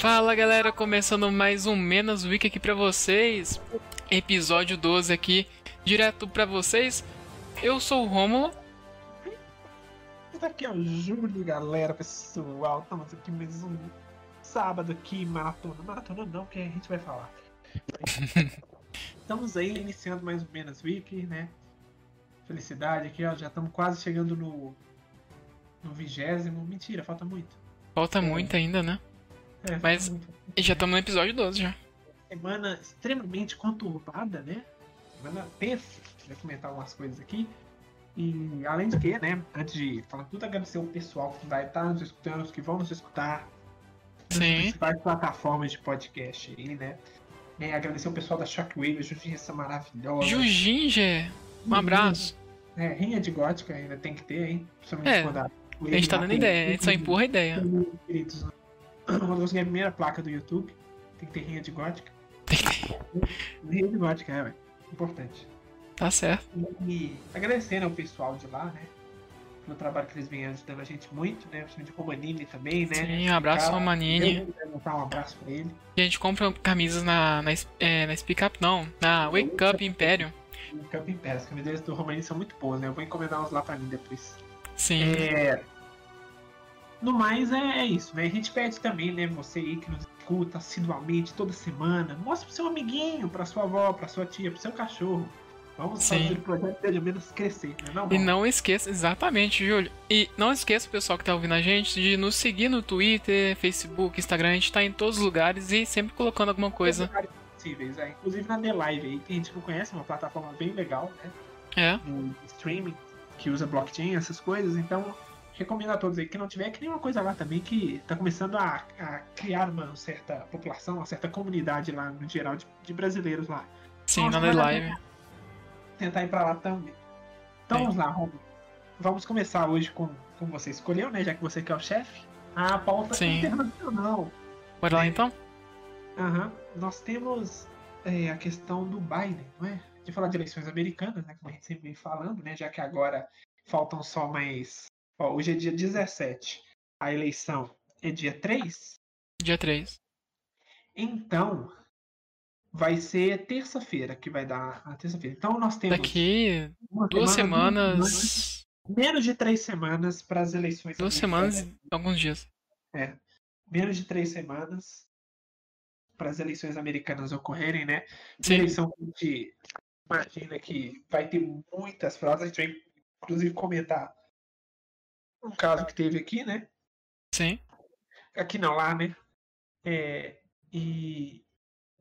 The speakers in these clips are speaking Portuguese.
Fala galera, começando mais um Menos Week aqui pra vocês. Episódio 12 aqui, direto pra vocês. Eu sou o Rômulo. Esse aqui é o Júlio, galera, pessoal. Estamos aqui mais um sábado aqui, maratona. Maratona não, que a gente vai falar. Estamos aí iniciando mais um Menos Week, né? Felicidade aqui, ó. Já estamos quase chegando no. No vigésimo. Mentira, falta muito. Falta muito ainda, né? É, Mas- muito. Já estamos no episódio 12 já. Semana extremamente conturbada, né? Semana tensa. Vai comentar algumas coisas aqui. E além de que, né? Antes de falar tudo, agradecer o pessoal que vai estar nos escutando, os que vão nos escutar. nas Sim. principais plataformas de podcast aí, né? É, agradecer o pessoal da Shockwave, a justiça maravilhosa. Juginger, um abraço. É, rinha de gótica ainda tem que ter, hein? Principalmente É, quando a, A gente tá dando ideia, a gente só empurra a ideia. Quando eu consegui a primeira placa do YouTube, tem que ter rinha de gótica. Rinha de gótica, é, ué. Importante. Tá certo. E agradecendo ao pessoal de lá, né? Pelo trabalho que eles vêm ajudando a gente muito, né? Principalmente o Romanini também, né? Sim, um abraço Cara, Romanini. Um abraço pra ele. E a gente compra camisas na, na, é, na Speak Up, não, na Wake Up Império. O Camp Império. As camisetas do Romanini são muito boas, né? Eu vou encomendar umas lá pra mim depois. Sim. É... No mais, é, é isso, né? A gente pede também, né? Você aí que nos escuta assiduamente toda semana, mostra pro seu amiguinho, pra sua avó, pra sua tia, pro seu cachorro. Vamos Sim. fazer o projeto pelo menos crescer, né? Não, E não esqueça, exatamente, Júlio. E não esqueça, pessoal que tá ouvindo a gente, de nos seguir no Twitter, Facebook, Instagram. A gente tá em todos os lugares e sempre colocando alguma coisa. Possíveis, é. Inclusive na The Live aí, que a gente não conhece, é uma plataforma bem legal, né? É, De streaming, que usa blockchain, essas coisas. Então, recomendo a todos aí que não tiver, que nem uma coisa lá também que tá começando a, a criar uma certa população, uma certa comunidade lá, no geral, de, de brasileiros lá. sim, Nossa, na Live. tentar ir pra lá também. Então Bem. vamos lá, Romulo. Vamos começar hoje com, como você escolheu, né? Já que você que é o chefe. A pauta Sim. internacional. Bora lá então? Aham. Nós temos é, a questão do Biden, não é? De falar de eleições americanas, né? Como a gente sempre vem falando, né? Já que agora faltam só mais. Ó, hoje é dia 17. A eleição é dia 3. Dia 3. Então, vai ser terça-feira que vai dar a terça-feira. Então nós temos. Daqui duas semana, semanas. menos de três semanas para as eleições. Duas semanas e alguns dias. É. Menos de três semanas para as eleições americanas ocorrerem, né? Sim. eleição que a gente imagina que vai ter muitas fraudes. A gente vai, inclusive, comentar um caso que teve aqui, né? Sim. Aqui não, lá, né? É, e,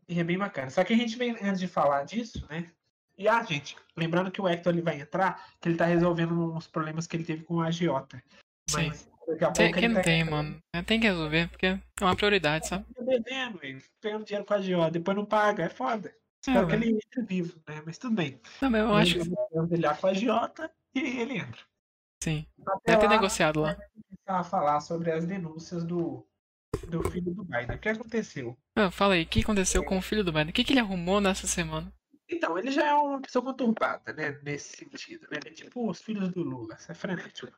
e é bem bacana. Só que a gente vem, antes de falar disso, né? E ah, gente, lembrando que o Hector ele vai entrar, que ele tá resolvendo uns problemas que ele teve com o agiota. Sim. Mas daqui a Tem, pouco ele tá tem, entrando. mano? É, Tem que resolver, porque é uma prioridade, sabe? Tá devendo, velho. Pegando dinheiro com a agiota, depois não paga, é foda. Espero que velho. ele entre vivo, né? Mas tudo bem. Mas eu acho que Ele com a agiota e ele entra. Sim. Até Deve ter lá, negociado lá. a falar sobre as denúncias do, do filho do Biden. O que aconteceu? Ah, fala aí, o que aconteceu com o filho do Biden? O que, que ele arrumou nessa semana? Então, ele já é uma pessoa conturbada, né? Nesse sentido, né? É tipo os filhos do Lula, isso é frenético.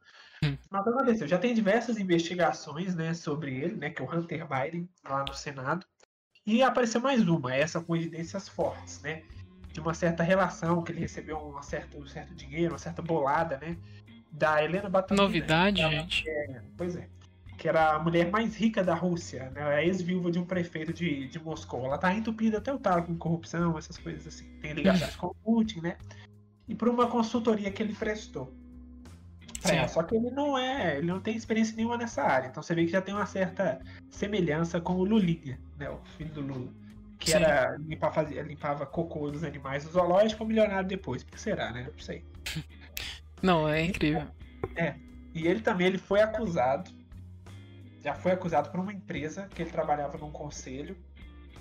Hum. Mas o que aconteceu? Já tem diversas investigações, né, sobre ele, né? Que é o Hunter Biden, lá no Senado. E apareceu mais uma, essa com evidências fortes, né? De uma certa relação, que ele recebeu um certo, um certo dinheiro, uma certa bolada, né? Da Helena Batonina. Novidade, Ela- gente. Pois é. Que era a mulher mais rica da Rússia, né? A ex-viúva de um prefeito de, de Moscou. Ela tá entupida até o talo com corrupção, essas coisas assim. Tem ligações com o Putin, né? E por uma consultoria que ele prestou. ela. Só que ele não é, ele não tem experiência nenhuma nessa área. Então você vê que já tem uma certa semelhança com o Lulinha, né? O filho do Lula. Que Sim. era limpar, fazia, limpava cocô dos animais do zoológico, milionário depois. Por que será, né? Não sei. Não, é incrível. E ele também ele foi acusado, já foi acusado por uma empresa que ele trabalhava num conselho,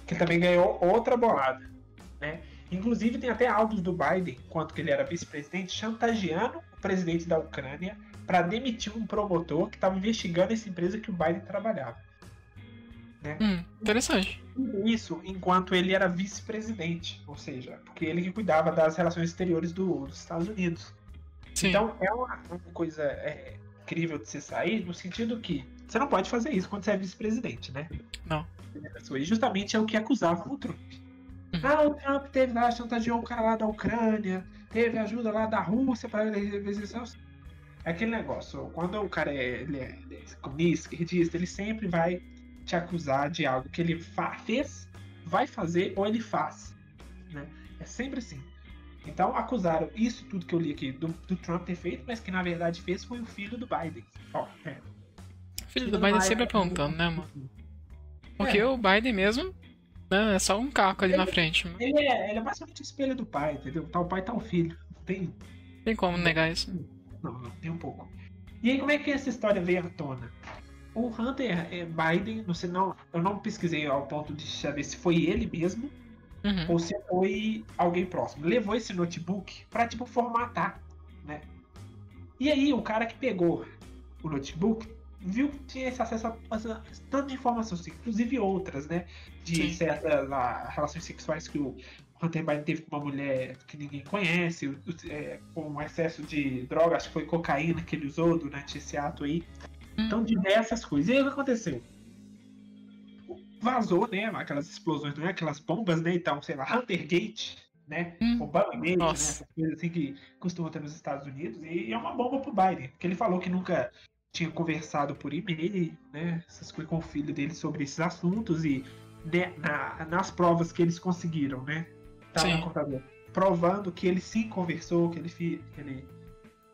que também ganhou outra bolada, né? Inclusive tem até áudios do Biden, enquanto que ele era vice-presidente, chantageando o presidente da Ucrânia para demitir um promotor que estava investigando essa empresa que o Biden trabalhava. Hum, interessante. Isso enquanto ele era vice-presidente, ou seja, porque ele que cuidava das relações exteriores do- dos Estados Unidos. Sim. Então é uma, uma coisa é, incrível de se sair, no sentido que Você não pode fazer isso quando você é vice-presidente, né? Não. E justamente é o que acusavam o Trump. Uhum. Ah, o Trump teve lá, chantageou o cara lá da Ucrânia, teve ajuda lá da Rússia para resistir. É aquele negócio, quando o cara é, ele é, ele é comunista, esquerdista, ele sempre vai te acusar de algo que ele fez, vai fazer ou ele faz. Né? É sempre assim. Então acusaram isso tudo que eu li aqui do, do, Trump ter feito, mas que na verdade fez foi o filho do Biden. Ó, é. O filho do Biden sempre apontando, né, mano? Porque é. o Biden mesmo né, é só um caco ali ele, na frente. Mano. Ele é, ele é basicamente o espelho do pai, entendeu? Tá o pai, tá o filho. Não tem. Tem como negar isso? Não, não, tem um pouco. E aí, como é que essa história veio à tona? O Hunter Biden, não sei, não, eu não pesquisei ao ponto de saber se foi ele mesmo uhum. ou se foi alguém próximo. Levou esse notebook para tipo formatar, né? E aí o cara que pegou o notebook viu que tinha esse acesso a, a, tantas informações, inclusive outras, né? De Sim. certas relações sexuais que o Hunter Biden teve com uma mulher que ninguém conhece, o, é, com um excesso de drogas, acho que foi cocaína que ele usou durante esse ato aí. Então, diversas coisas. E aí o que aconteceu? Vazou, né? Aquelas explosões, não é? Aquelas bombas, né? Então, sei lá, Huntergate, né? Hum. Obama Gate, né? Essas coisas assim que costumam ter nos Estados Unidos. E é uma bomba pro Biden. Porque ele falou que nunca tinha conversado por e-mail, né? Essas coisas com o filho dele sobre esses assuntos. E né, na, nas provas que eles conseguiram, né? Tava no computador. Provando que ele sim conversou, que ele, que ele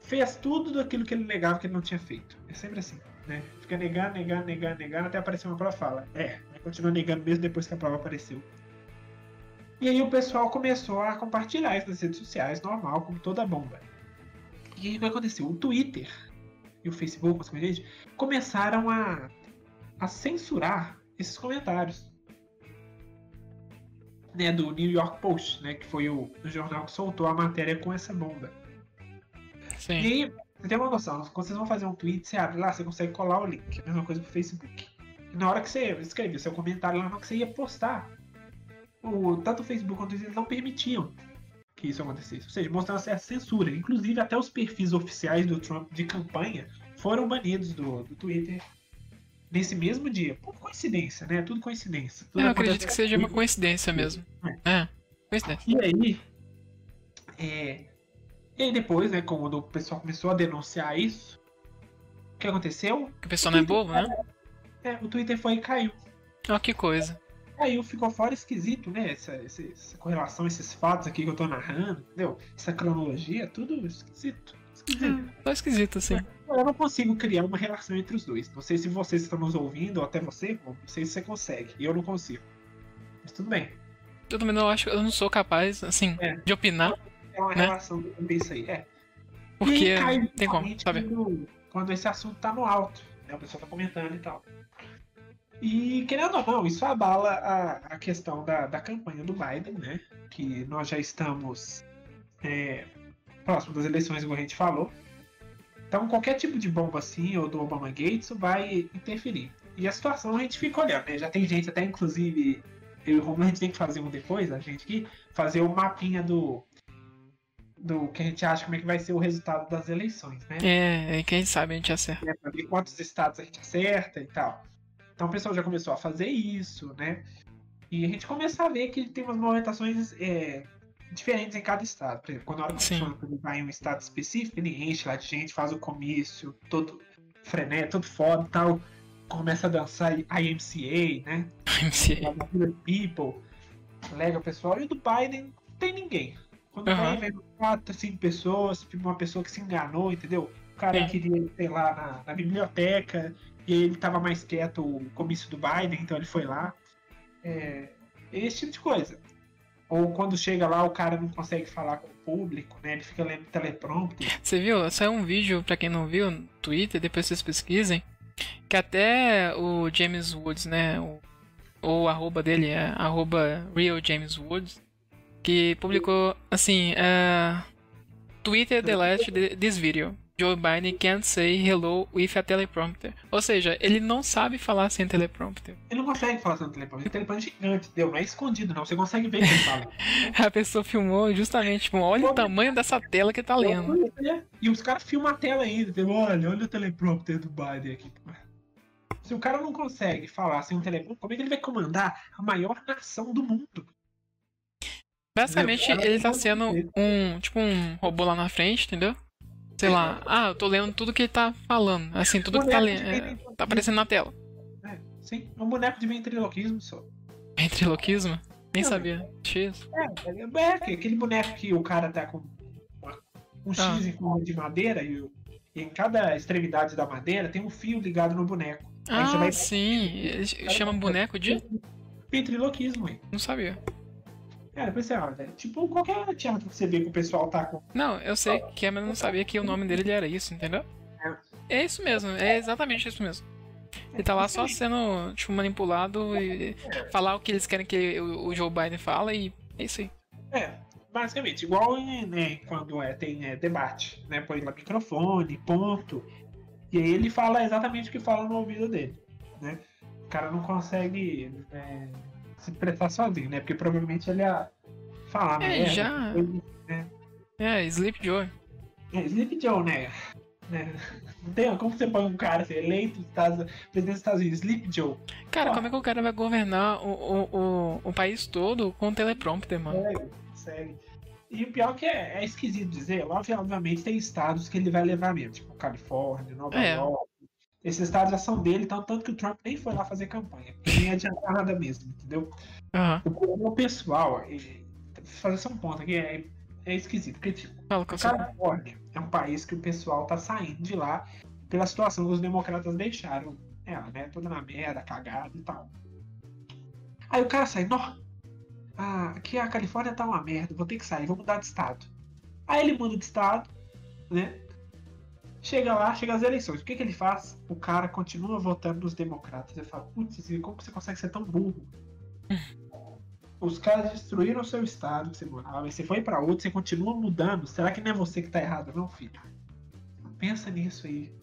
fez tudo daquilo que ele negava que ele não tinha feito. É sempre assim né? Fica negando, negando, negando, negando, até aparecer uma prova fala. É, continua negando mesmo depois que a prova apareceu. E aí o pessoal começou a compartilhar isso nas redes sociais, normal, como toda bomba. E aí o que aconteceu? O Twitter e o Facebook, as coisas, começaram a, a censurar esses comentários. Né, do New York Post, né, que foi o, o jornal que soltou a matéria com essa bomba. Sim. E aí você tem uma noção, quando vocês vão fazer um tweet, você abre lá, você consegue colar o link. A mesma coisa pro Facebook. Na hora que você escreve seu comentário lá, na hora que você ia postar, o, tanto o Facebook quanto o Twitter não permitiam que isso acontecesse. Ou seja, mostrando certa censura. Inclusive, até os perfis oficiais do Trump de campanha foram banidos do, do Twitter nesse mesmo dia. Por coincidência, né? Tudo coincidência. Tudo eu acredito que seja uma coincidência mesmo. É, é coincidência. E aí, é, e aí depois, né, quando o pessoal começou a denunciar isso, o que aconteceu? Que o pessoal não é bobo, né? É, o Twitter foi e caiu. Oh, que coisa. Caiu, ficou fora esquisito, né? Essa, essa, essa, correlação, esses fatos aqui que eu tô narrando, entendeu? Essa cronologia, tudo esquisito. Esquisito. Hum, tô esquisito, assim. Eu não consigo criar uma relação entre os dois. Não sei se vocês estão nos ouvindo, ou até você, não sei se você consegue. E eu não consigo. Mas tudo bem. Eu também não acho, eu não sou capaz, assim, é. de opinar é uma né? relação disso aí. É. Porque cai, tem como, sabe? Quando, quando esse assunto tá no alto, né? O pessoal tá comentando e tal. E querendo ou não, isso abala a, a questão da, da campanha do Biden, né? Que nós já estamos é, próximo das eleições, como a gente falou. Então qualquer tipo de bomba assim, ou do Obama Gates, vai interferir. E a situação a gente fica olhando, né? Já tem gente, até inclusive, eu e o Romulo, a gente tem que fazer um depois, a gente aqui, fazer o um mapinha do, do que a gente acha como é que vai ser o resultado das eleições, né? É, quem sabe a gente acerta. É, pra ver quantos estados a gente acerta e tal. Então o pessoal já começou a fazer isso, né? E a gente começa a ver que tem umas movimentações é, diferentes em cada estado. Por exemplo, quando a hora que ele vai em um estado específico, ele enche lá de gente, faz o comício, todo frené, todo foda e tal. Começa a dançar IMCA, né? IMCA. People. Lega o pessoal. E o do Biden não tem ninguém. Quando uhum. vai, vem quatro, cinco pessoas, tipo uma pessoa que se enganou, entendeu? O cara é. queria, sei lá, na, na, biblioteca, e ele tava mais quieto o comício do Biden, então ele foi lá. É, esse tipo de coisa. Ou quando chega lá, o cara não consegue falar com o público, né? Ele fica lendo teleprompter. Você viu? Saiu um vídeo, pra quem não viu, no Twitter, depois vocês pesquisem, que até o James Woods, né? O, ou o arroba dele é arroba Real James Woods que publicou assim: uh, Twitter delete this video. Joe Biden can't say hello with a teleprompter. Ou seja, ele não sabe falar sem teleprompter. Ele não consegue falar sem teleprompter. O teleprompter é gigante, deu. Não é escondido, não. Você consegue ver que ele fala. a pessoa filmou justamente, tipo, olha o tamanho dessa tela que tá lendo. E os caras filmam a tela ainda. Tipo, olha, olha o teleprompter do Biden aqui. Se o cara não consegue falar sem um telefone, como é que ele vai comandar a maior nação do mundo? Basicamente, ele tá sendo um, tipo, um robô lá na frente, entendeu? Sei lá, ah, eu tô lendo tudo que ele tá falando, assim, tudo que tá, Boneco le- de é, tá aparecendo na tela. É, sim, é um boneco de ventriloquismo só. Ventriloquismo? Nem sabia. X. É, é, é aquele boneco que o cara tá com um X Ah. em forma de madeira e, e em cada extremidade da madeira tem um fio ligado no boneco. Ah, vai- sim. Ele chama boneco de. Ventriloquismo, hein? Não sabia. É, você olha. é Tipo qualquer teatro que você vê que o pessoal tá com. Não, eu sei que é, mas eu não sabia que o nome dele era isso, entendeu? É isso mesmo, é exatamente isso mesmo. Ele tá lá só sendo, tipo, manipulado e falar o que eles querem que o, Joe Biden fala e é isso aí. É, basicamente, igual né, quando é, tem é, debate, né? Põe lá microfone, ponto. E aí ele fala exatamente o que fala no ouvido dele, né? O cara não consegue é, se expressar sozinho, né? Porque provavelmente ele ia falar É, merda, já. coisa, né? É, Sleep Joe. É, Sleep Joe, né? né? Não tem, como você põe um cara assim, eleito Estados, presidente dos Estados Unidos, Sleep Joe? Cara, Ó. como é que o cara vai governar o, o, o, o país todo com teleprompter, mano? Consegue, consegue. E o pior que é, é esquisito dizer, obviamente tem estados que ele vai levar mesmo, tipo Califórnia, Nova É. York. Esses estados já são dele, tanto, tanto que o Trump nem foi lá fazer campanha, nem adiantar nada mesmo, entendeu? Aham, O problema pessoal, e, fazer só um ponto aqui, é, é esquisito, porque tipo, fala a. Califórnia é um país que o pessoal tá saindo de lá pela situação que os democratas deixaram ela, né? Toda na merda, cagada e tal. Aí o cara sai, nó, ah, aqui a Califórnia tá uma merda, vou ter que sair, vou mudar de estado. Aí ele muda de estado, né? Chega lá, chega as eleições. O que, que ele faz? O cara continua votando nos democratas. Ele fala, putz, como que você consegue ser tão burro? Os caras destruíram o seu estado que você morava, você foi pra outro, você continua mudando. Será que não é você que tá errado, não, filho? Pensa nisso aí.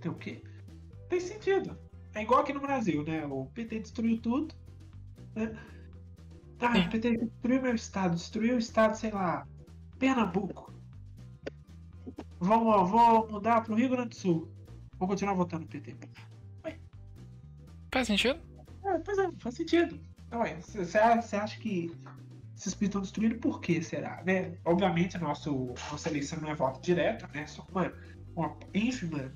Tem o quê? Tem sentido. É igual aqui no Brasil, né? O PT destruiu tudo. Né? Sim. o PT destruiu meu estado, destruiu o estado, sei lá, Pernambuco. Vou, vou mudar pro Rio Grande do Sul. Vou continuar votando no PT. Faz sentido? É, pois é, faz sentido. Você acha que esses países estão destruídos por quê, será? Né? Obviamente, nosso, nossa eleição não é voto direto, né? Só uma, uma ínfima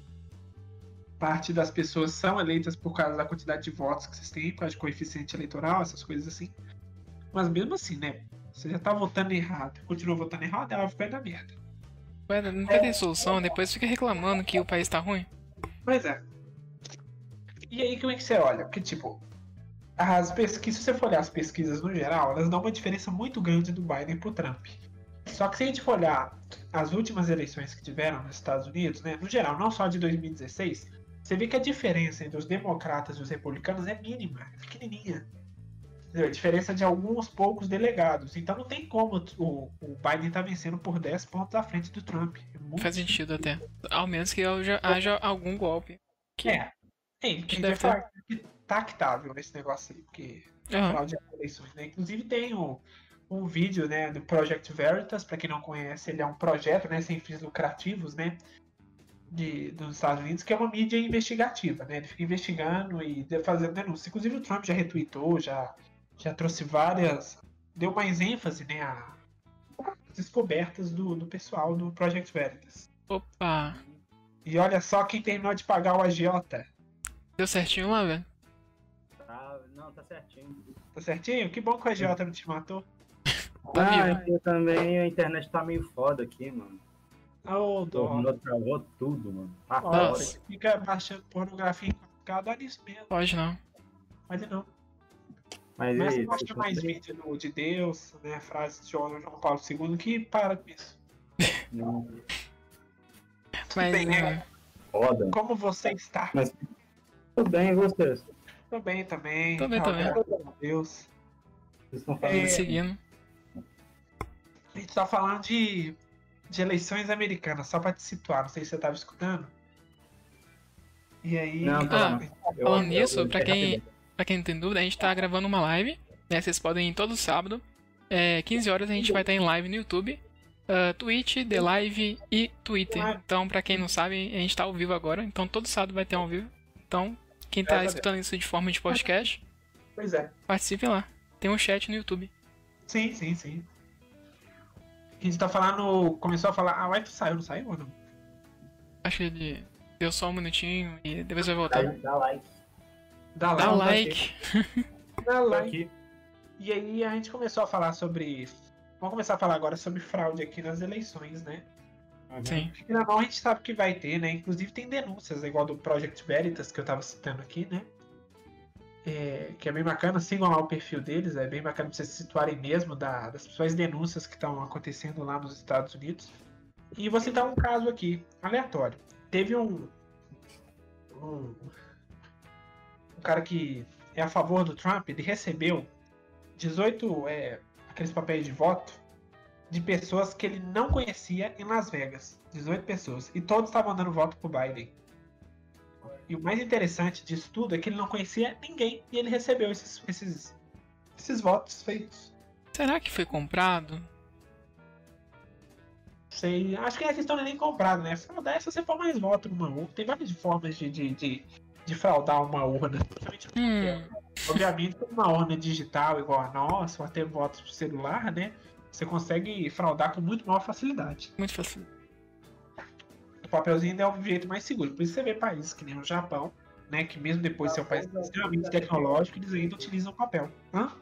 parte das pessoas são eleitas por causa da quantidade de votos que vocês têm, por causa de coeficiente eleitoral, essas coisas assim. Mas mesmo assim, né? Você já tá votando errado, continua votando errado, ela vai dar merda. Ué, Não vai ter solução, depois fica reclamando que o país tá ruim. Pois é. E aí, como é que você olha? Porque, tipo, as pesquisas, se você for olhar as pesquisas no geral, elas dão uma diferença muito grande do Biden pro Trump. Só que se a gente for olhar as últimas eleições que tiveram nos Estados Unidos, né, no geral, não só de 2016, você vê que a diferença entre os democratas e os republicanos é mínima, é pequenininha. Diferença de alguns poucos delegados. Então não tem como o, o Biden tá vencendo por 10 pontos à frente do Trump. É Faz sentido até. Ao menos que haja, haja algum golpe. Que... É. A gente deve falar que tactável nesse negócio aí, porque de eleições, né? Inclusive tem um, um vídeo, né, do Project Veritas, para quem não conhece, ele é um projeto, né, sem fins lucrativos, né, de, dos Estados Unidos, que é uma mídia investigativa, né? Ele fica investigando e fazendo denúncia. Inclusive o Trump já retweetou, já, já trouxe várias, deu mais ênfase, né, a descobertas do, do pessoal do Project Veritas. Opa! E olha só quem terminou de pagar o agiota. Deu certinho lá, velho? Tá, não, tá certinho. Tá certinho? Que bom que o agiota não te matou. Tá ah, aqui também a internet tá meio foda aqui, mano. Ô, dó. Travou tudo, mano. Tá Nossa, fica baixando pornografia em 4K, dá nisso mesmo. Pode não. Pode não. Mas Mas aí, gosta vocês mais vídeo do, de Deus, né? Frase de João João Paulo II que para com isso. Não, Mas. bem, né? é, Foda. Como você está? Mas tudo bem, e vocês? Tô bem também. Tô bem Ah, também. A Deus. Vocês estão É. fazendo seguindo. A gente tá falando de, de eleições americanas, só pra te situar, não sei se você tava escutando. E aí. Não, tá não. Eu- Falando nisso, pra quem- Pra quem não tem dúvida, a gente tá gravando uma live. Né? Vocês podem ir todo sábado. É, 15 horas a gente vai estar em live no YouTube. ah, Twitch, The Live e Twitter. Então, pra quem não sabe, a gente tá ao vivo agora. Então, todo sábado vai ter ao vivo. Então, quem tá a escutando isso de forma de podcast, Pois é. participe lá. Tem um chat no YouTube. Sim, sim, sim. A gente tá falando. Começou a falar. Ah, o Wi-Fi saiu, não saiu ou não? Acho que ele deu só um minutinho e depois vai voltar. Dá, dá like. Dá Dá like. like. Dá Tô like. E aí a gente começou a falar sobre. Vamos começar a falar agora sobre fraude aqui nas eleições, né? Sim. Porque na mão a gente sabe que vai ter, né? Inclusive tem denúncias, igual do Project Veritas, que eu tava citando aqui, né? É, que é bem bacana, sigam lá o perfil deles, é bem bacana pra vocês se situarem mesmo da- das principais denúncias que estão acontecendo lá nos Estados Unidos. E vou citar um caso aqui, aleatório. Teve. Um, um cara que é a favor do Trump, ele recebeu 18 é, aqueles papéis de voto de pessoas que ele não conhecia em Las Vegas. 18 pessoas. E todos estavam dando voto pro Biden. E o mais interessante disso tudo é que ele não conhecia ninguém e ele recebeu esses, esses, esses votos feitos. Será que foi comprado? Sei, acho que a questão não é nem comprado, né? Se você for mais voto numa urna. Tem várias formas de, de, de, de fraudar uma urna. Hum, papel. Obviamente, uma urna digital igual a nossa, ou até votos por celular, né? Você consegue fraudar com muito maior facilidade. muito fácil. O papelzinho ainda é o jeito mais seguro. Por isso você vê países que nem o Japão, né? Que mesmo depois de ser um país extremamente tecnológico, eles ainda utilizam papel. Hã?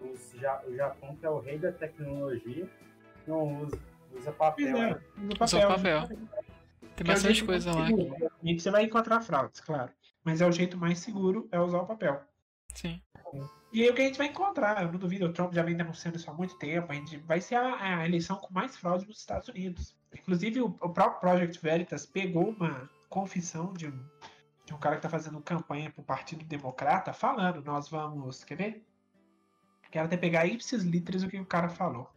O Japão, que é o rei da tecnologia, não usa, usa papel. é, né? usa Usa o papel. Tem é o bastante coisa lá. E você vai encontrar fraudes, claro. Mas é o jeito mais seguro é usar o papel. Sim. E aí o que a gente vai encontrar, eu não duvido, o Trump já vem denunciando isso há muito tempo, a gente vai ser a, a eleição com mais fraude nos Estados Unidos. Inclusive o, o próprio Project Veritas pegou uma confissão de um, de um cara que está fazendo campanha para o Partido Democrata, falando, nós vamos, quer ver? Quero até pegar ipsis literis o que o cara falou.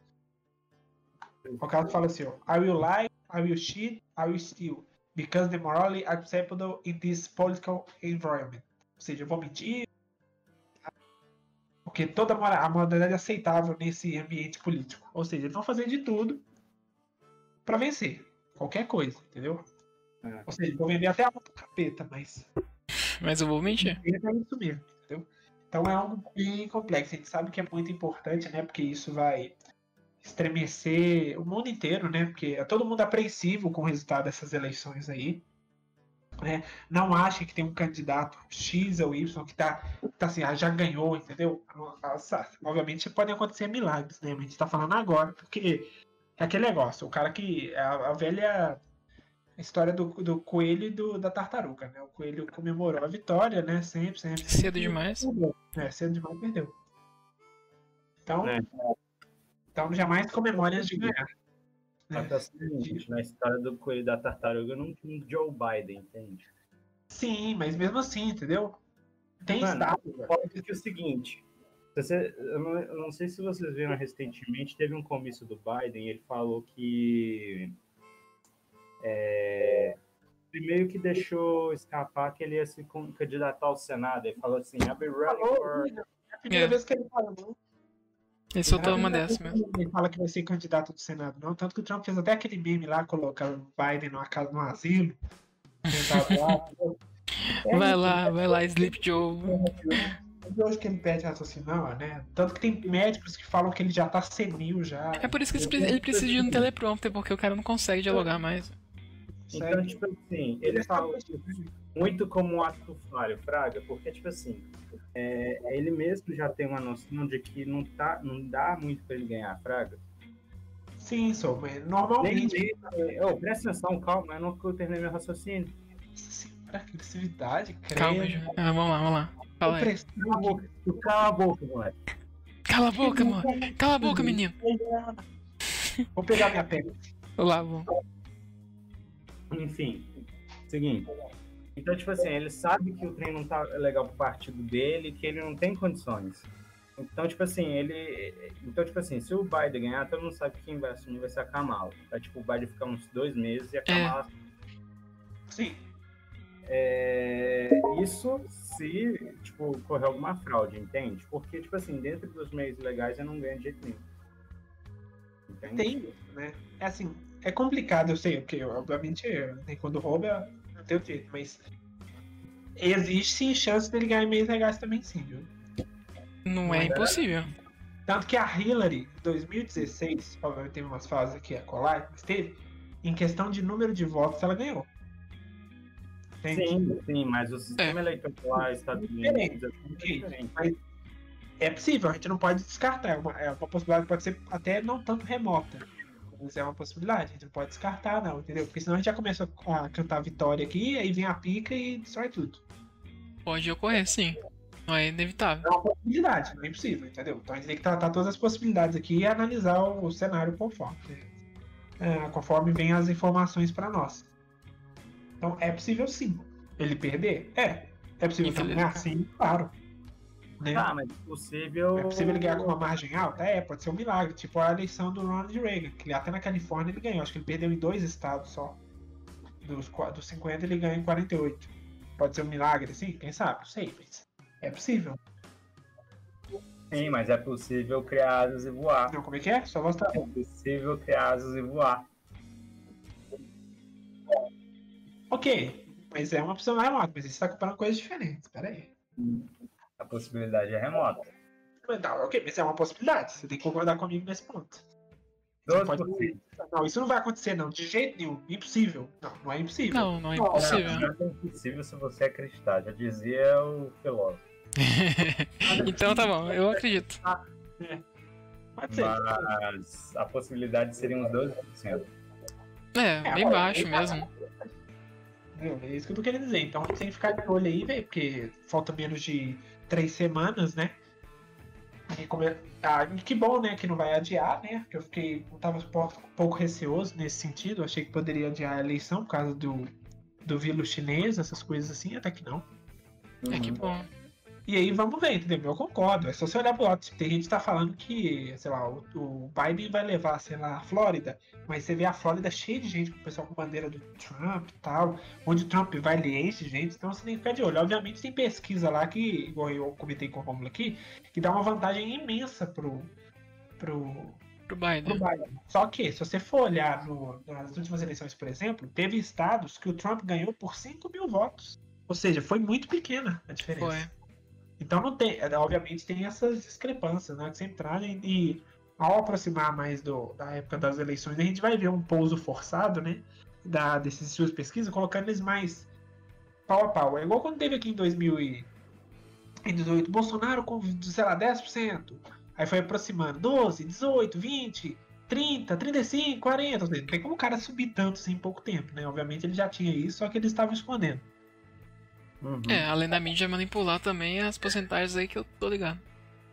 O cara fala assim, ó, I will lie, I will cheat, I will steal, because the morally acceptable in this political environment. Ou seja, eu vou mentir, porque toda a mora- a moralidade é aceitável nesse ambiente político. Ou seja, eles vão fazer de tudo pra vencer. Qualquer coisa, entendeu? É. Ou seja, vou vender até a mão pro capeta, mas Mas eu vou mentir. ele é isso mesmo, entendeu? Então é algo bem complexo. A gente sabe que é muito importante, né? Porque isso vai estremecer o mundo inteiro, né? Porque é todo mundo apreensivo com o resultado dessas eleições aí. Né? Não acha que tem um candidato X ou Y que tá, tá assim, ah, já ganhou, entendeu? Nossa, Obviamente podem acontecer milagres, né? Mas a gente tá falando agora, porque é aquele negócio, o cara que. A, a velha história do, do coelho e do, da tartaruga, né? O coelho comemorou a vitória, né? Sempre, sempre. Cedo demais. É, cedo demais perdeu. Então, É. então jamais comemore antes de ganhar. É seguinte, na história do coelho da tartaruga não tinha um Joe Biden, entende? Sim, mas mesmo assim, entendeu? Tem Mano, estado. Pode que é o seguinte, você- eu, não, eu não sei se vocês viram recentemente, teve um comício do Biden, ele falou que é, ele meio que deixou escapar que ele ia se candidatar ao Senado. Ele falou assim, I'll be Falou, for... É a primeira É. vez que ele fala, não. Ele soltou É uma primeira dessa vez mesmo. Ele fala que vai ser candidato do Senado, não. Tanto que o Trump fez até aquele meme lá, colocando o Biden numa casa, num asilo. É Vai lá, vai lá, Sleep Joe. Eu acho que ele pede raciocinar, né? Tanto que tem médicos que falam que ele já tá senil já. É por isso que ele ele precisa de um teleprompter, porque o cara não consegue dialogar mais. Então, Sério. tipo assim, ele falou muito como um ato falho, Fraga, porque, tipo assim, é, ele mesmo já tem uma noção de que não, tá, não dá muito pra ele ganhar, Fraga. Sim, sou, mas Nem normalmente. mesmo, oh, presta atenção, calma, eu não terminei meu raciocínio. Senhora, agressividade, credo. Calma. Ah, vamos lá, vamos lá. Fala aí. Cala a boca, tu cala a boca, moleque. Cala a boca, mano. Cala a boca, menino. Vou pegar minha pena. Olá, vou. Enfim, seguinte. Então, tipo assim, ele sabe que o trem não tá legal pro partido dele, que ele não tem condições. Então, tipo assim, ele. Então, tipo assim, se o Biden ganhar, todo mundo sabe que quem vai assumir vai ser a Kamala. Vai, tipo, o Biden ficar uns dois meses e a Kamala. Sim. É, isso se, tipo, correr alguma fraude, entende? Porque, tipo assim, dentro dos meios legais eu não ganho de jeito nenhum. Entende? Tem né? É assim, é complicado, eu sei, porque obviamente quando rouba não tem o jeito, mas existe sim chance dele ganhar meios legais também sim, viu? Não é impossível. Tanto que a Hillary, em 2016, obviamente teve umas fases aqui a colar, mas teve, em questão de número de votos, ela ganhou. Entende? Sim, sim, mas o sistema eleitoral Estados Unidos Diferente. é diferente. mas é possível, a gente não pode descartar. É uma, é uma possibilidade que pode ser até não tanto remota. Mas é uma possibilidade, a gente não pode descartar, não, entendeu? Porque senão a gente já começa a cantar vitória aqui, aí vem a pica e destrói tudo. Pode ocorrer, sim. Não é inevitável. É uma possibilidade, não é impossível, entendeu? Então a gente tem que tratar todas as possibilidades aqui e analisar o, cenário conforme. É, conforme vem as informações para nós. Então é possível sim. Ele perder? É. É possível Infeliz- ganhar? Sim, claro. Né? Tá, mas é possível. É possível ele ganhar com uma margem alta? É, pode ser um milagre. Tipo a eleição do Ronald Reagan, que até na Califórnia ele ganhou. Acho que ele perdeu em dois estados só. Dos, dos 50 ele ganhou em 48. Pode ser um milagre, assim? Quem sabe? Não sei, mas é possível. Sim, mas é possível criar asas e voar. Não, como é que é? Só tá É possível criar asas e voar. Ok, mas é uma opção remota, mas você está comparando coisas diferentes. Pera aí. A possibilidade é remota. Mas Não, ok, mas é uma possibilidade. Você tem que concordar comigo nesse ponto. 12%. pode- Não, isso não vai acontecer, não. De jeito nenhum. Impossível. Não, não é impossível. Não, não é Não, impossível. Não, é impossível se você acreditar, já dizia o filósofo. então tá bom, eu acredito. Pode ser. Mas a possibilidade seria uns 12%. É, bem baixo mesmo. Entendeu? É isso que eu tô querendo dizer. Então a gente tem que ficar de olho aí, velho, porque falta menos de três semanas, né? E como é- Ah, e que bom, né? Que não vai adiar, né? Porque eu fiquei. Eu tava um pouco, um pouco receoso nesse sentido. Eu achei que poderia adiar a eleição por causa do, do vírus chinês, essas coisas assim, até que não. É que bom. E aí vamos ver, entendeu? Eu concordo. É só você olhar pro lado. Tem gente que tá falando que, sei lá, o, o Biden vai levar, sei lá, a Flórida. Mas você vê a Flórida cheia de gente, com o pessoal com bandeira do Trump e tal. Onde o Trump vai, ele enche gente. Então você tem que ficar de olho. Obviamente tem pesquisa lá que, igual eu comentei com a Rômulo aqui, que dá uma vantagem imensa pro, pro, Pro pro Biden. Biden. Só que, se você for olhar no- nas últimas eleições, por exemplo, teve estados que o Trump ganhou por 5 mil votos. Ou seja, foi muito pequena a diferença. Foi. Então não tem, é, obviamente tem essas discrepâncias, né, que sempre trazem e ao aproximar mais do, da época das eleições, a gente vai ver um pouso forçado, né, da, desses estudos de pesquisa, colocando eles mais pau a pau. É igual quando teve aqui em 2018, Bolsonaro com, sei lá, 10%, aí foi aproximando, 12, 18, 20, 30, 35, 40, ou seja, não tem como o cara subir tanto assim em pouco tempo, né, obviamente ele já tinha isso, só que eles estavam escondendo. Uhum. É, além da mídia manipular também as porcentagens aí que eu tô ligado.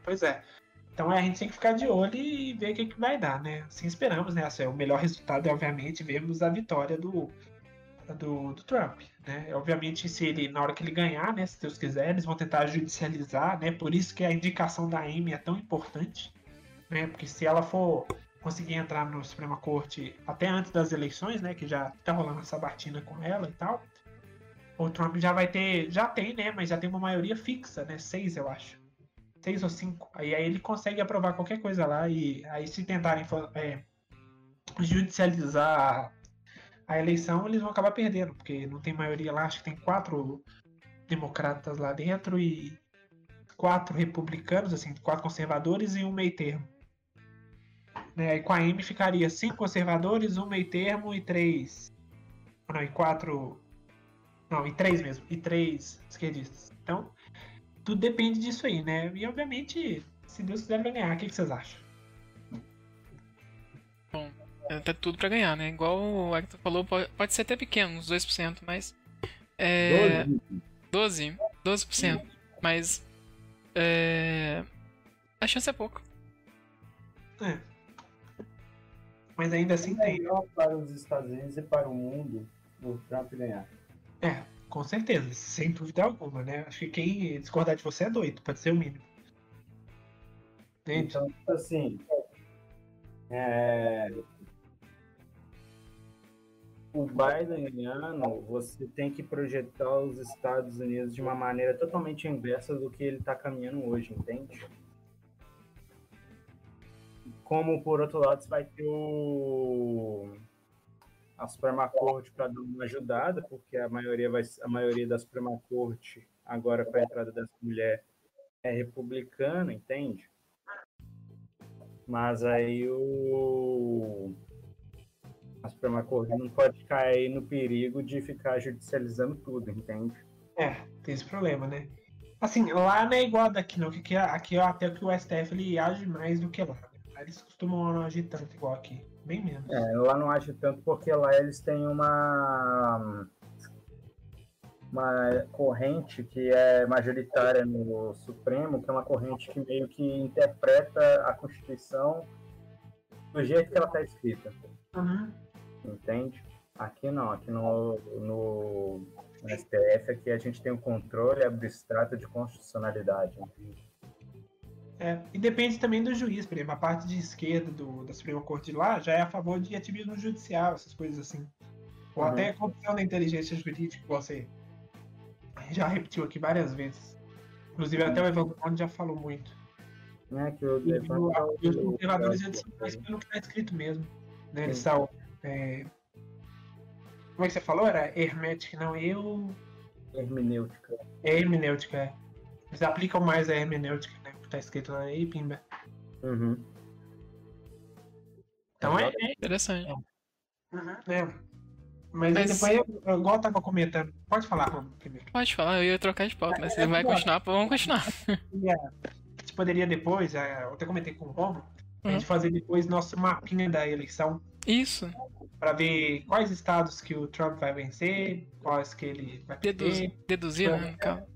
Pois é. Então é, a gente tem que ficar de olho e ver o que, que vai dar, né? Assim esperamos, né? Assim, o melhor resultado é, obviamente, vermos a vitória do, do, do Trump, né? Obviamente, se ele, na hora que ele ganhar, né? Se Deus quiser, eles vão tentar judicializar, né? Por isso que a indicação da Amy é tão importante, né? Porque se ela for conseguir entrar no Suprema Corte até antes das eleições, né? Que já tá rolando essa batina com ela e tal. O Trump já vai ter, já tem, né? Mas já tem uma maioria fixa, né? Seis, eu acho seis ou cinco. Aí, aí ele consegue aprovar qualquer coisa lá e aí se tentarem é, judicializar a, eleição, eles vão acabar perdendo, porque não tem maioria lá, acho que tem quatro democratas lá dentro e quatro republicanos, assim, quatro conservadores e um meio termo. Né, e com a Amy ficaria cinco conservadores, um meio termo e três. Não, e quatro. Não, e três mesmo. E três esquerdistas. Então, tudo depende disso aí, né? E obviamente, se Deus quiser, vai ganhar. O que, que vocês acham? É, Tá tudo pra ganhar, né? Igual o Hector falou, pode, ser até pequeno, uns 2%, mas. É. 12? 12%. Mas. É. A chance é pouco. É. Mas ainda assim É tem. melhor para os Estados Unidos e para o mundo o Trump ganhar. É, com certeza, sem dúvida alguma, né? Acho que quem discordar de você é doido, pode ser o mínimo. Entende? Então, tipo assim, é, o Biden ganhando, você tem que projetar os Estados Unidos de uma maneira totalmente inversa do que ele está caminhando hoje, entende? Como, por outro lado, você vai ter o... a Suprema Corte para dar uma ajudada, porque a maioria, vai, a maioria da Suprema Corte, agora com a entrada dessa mulher, é republicana, entende? Mas aí o a Suprema Corte não pode cair no perigo de ficar judicializando tudo, entende? É, tem esse problema, né? Assim, lá não é igual daqui, não. Que aqui, aqui até que o STF ele age mais do que lá. Né? Eles costumam agir tanto igual aqui. Bem menos. É, lá não age tanto porque lá eles têm uma uma corrente que é majoritária no Supremo, que é uma corrente que meio que interpreta a Constituição do jeito que ela está escrita. Uhum. Entende? Aqui não, aqui no, no, no STF aqui a gente tem o um controle abstrato de constitucionalidade. É, e depende também do juiz, por exemplo, a parte de esquerda do, da Suprema Corte de lá já é a favor de ativismo judicial, essas coisas assim. Ou uhum. até corrupção da inteligência jurídica, que você já repetiu aqui várias vezes. Inclusive até o Evandro já falou muito. É, que o e, o, e os conservadores eles são mais pelo que está escrito mesmo. Né? Eles são. É... Como é que você falou? Era hermética, não? Eu. Hermenêutica. É hermenêutica, é. Eles aplicam mais a hermenêutica, né? Tá escrito lá aí, Pimba. Uhum. Então é. é... Interessante. Uhum, é. Mas, mas... depois, eu, igual eu tava comentando, pode falar, Romulo, primeiro. Pode falar, eu ia trocar de pauta, mas é, você vai continuar, vamos continuar. A gente poderia depois, é, eu até comentei com o Romulo, a gente uhum. fazer depois nosso mapinha da eleição. Isso. Para ver quais estados que o Trump vai vencer, quais que ele vai Deduz, Deduzir, né? Calma.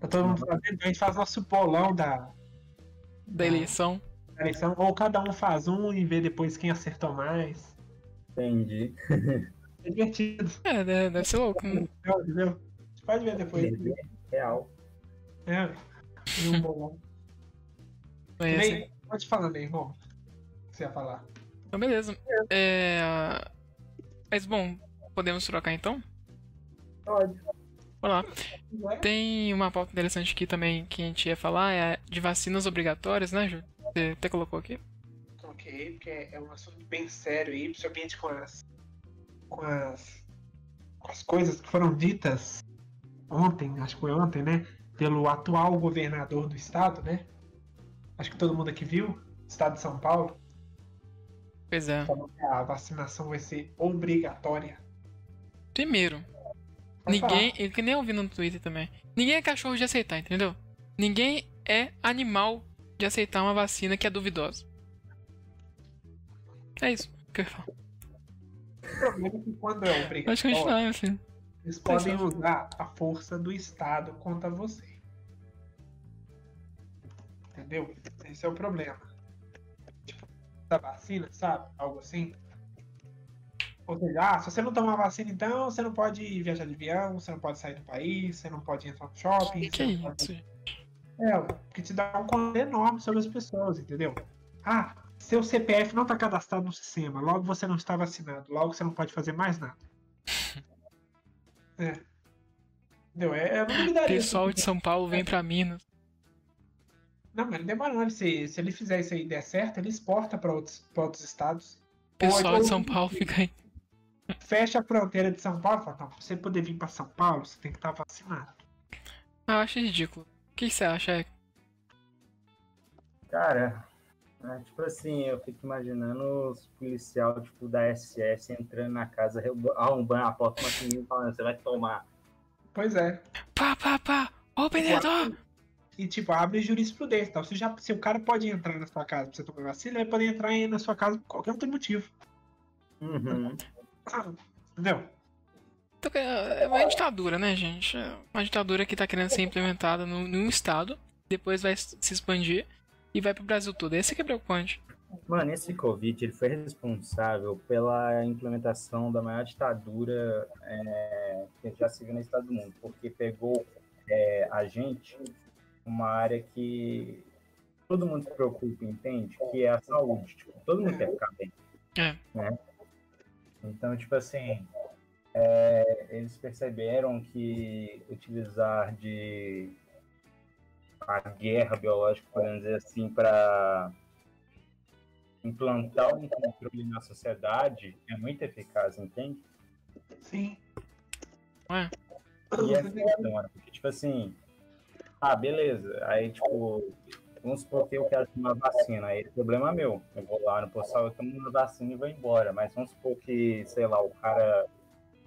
Tá todo mundo fazendo, a gente faz nosso bolão da... Da eleição. Da eleição, ou cada um faz um e vê depois quem acertou mais. Entendi. É divertido. É, deve ser louco. Né? Entendeu? Você pode ver depois. Real. É, e um bolão. Bem, pode falar. O que você ia falar? Então, beleza. É... Mas, bom, podemos trocar então? Pode. Vamos lá. Tem uma pauta interessante aqui também que a gente ia falar, é de vacinas obrigatórias, né, Ju? Você até colocou aqui? Coloquei, porque é um assunto bem sério aí, principalmente com as, com as, com as coisas que foram ditas ontem, acho que foi ontem, né? Pelo atual governador do estado, né? Acho que todo mundo aqui viu, estado de São Paulo. Pois é. A vacinação vai ser obrigatória. Primeiro, ninguém, falar. eu que nem ouvi no Twitter também. Ninguém é cachorro de aceitar, entendeu? Ninguém é animal de aceitar uma vacina que é duvidosa. É isso que eu ia falar. O problema é que quando é obrigatório, Pode continuar, assim. eles podem usar a força do Estado contra você. Entendeu? Esse é o problema. Tipo, da vacina, sabe? Algo assim. Ou seja, ah, se você não tomar vacina, então você não pode viajar de avião, você não pode sair do país, você não pode entrar no shopping. Que, que é? É, porque te dá um controle enorme sobre as pessoas, entendeu? Ah, seu CPF não está cadastrado no sistema, logo você não está vacinado, logo você não pode fazer mais nada. é. Entendeu? É, é Pessoal de São Paulo vem para Minas. Não, mas não demora não. Se, se ele fizer isso aí e der certo, ele exporta para outros, pra outros estados. Pessoal Ou, de São Paulo fica aí. Fecha a fronteira de São Paulo e fala, não, pra você poder vir para São Paulo, você tem que estar tá vacinado. Ah, eu acho ridículo. O que você acha? Cara, é, tipo assim, eu fico imaginando os policiais tipo, da SS entrando na casa, arrombando a porta com falando, você vai tomar. Pois é. Pá, pá, pá! Ô, vendedor! E tipo, abre jurisprudência. Então, se, já, se o cara pode entrar na sua casa pra você tomar vacina, ele vai poder entrar na sua casa por qualquer outro motivo. Uhum. Entendeu? Então, é, é uma ditadura, né, gente? É uma ditadura que tá querendo ser implementada num estado, depois vai se expandir e vai pro Brasil todo. Esse que é preocupante. Mano, esse Covid ele foi responsável pela implementação da maior ditadura é, que já se viu no estado do mundo, porque pegou é, a gente uma área que todo mundo se preocupa, entende? Que é a saúde. Tipo, todo mundo quer ficar bem. É. Né? Então, tipo assim, é, eles perceberam que utilizar de a guerra biológica, podemos dizer assim, para implantar um controle na sociedade é muito eficaz, entende? Sim. Ué? E é foda, mano, porque, tipo assim, ah, beleza, aí, tipo, vamos supor que eu quero tomar vacina, aí é problema meu, eu vou lá no postal, eu tomo uma vacina e vou embora, mas vamos supor que, sei lá, o cara,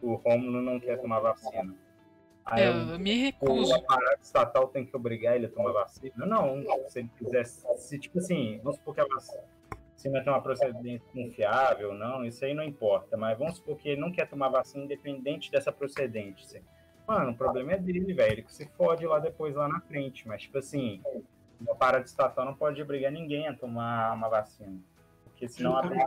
o Rômulo não quer tomar vacina. Aí É, eu eu me o recuso. aparato estatal tem que obrigar ele a tomar vacina? Não, se ele quiser, se tipo assim, vamos supor que a vacina tem uma procedência confiável não, isso aí não importa, mas vamos supor que ele não quer tomar vacina independente dessa procedência. Mano, o problema é dele, velho, ele que se fode lá depois, lá na frente, mas tipo assim, o aparato estatal não pode obrigar ninguém a tomar uma vacina, porque senão abre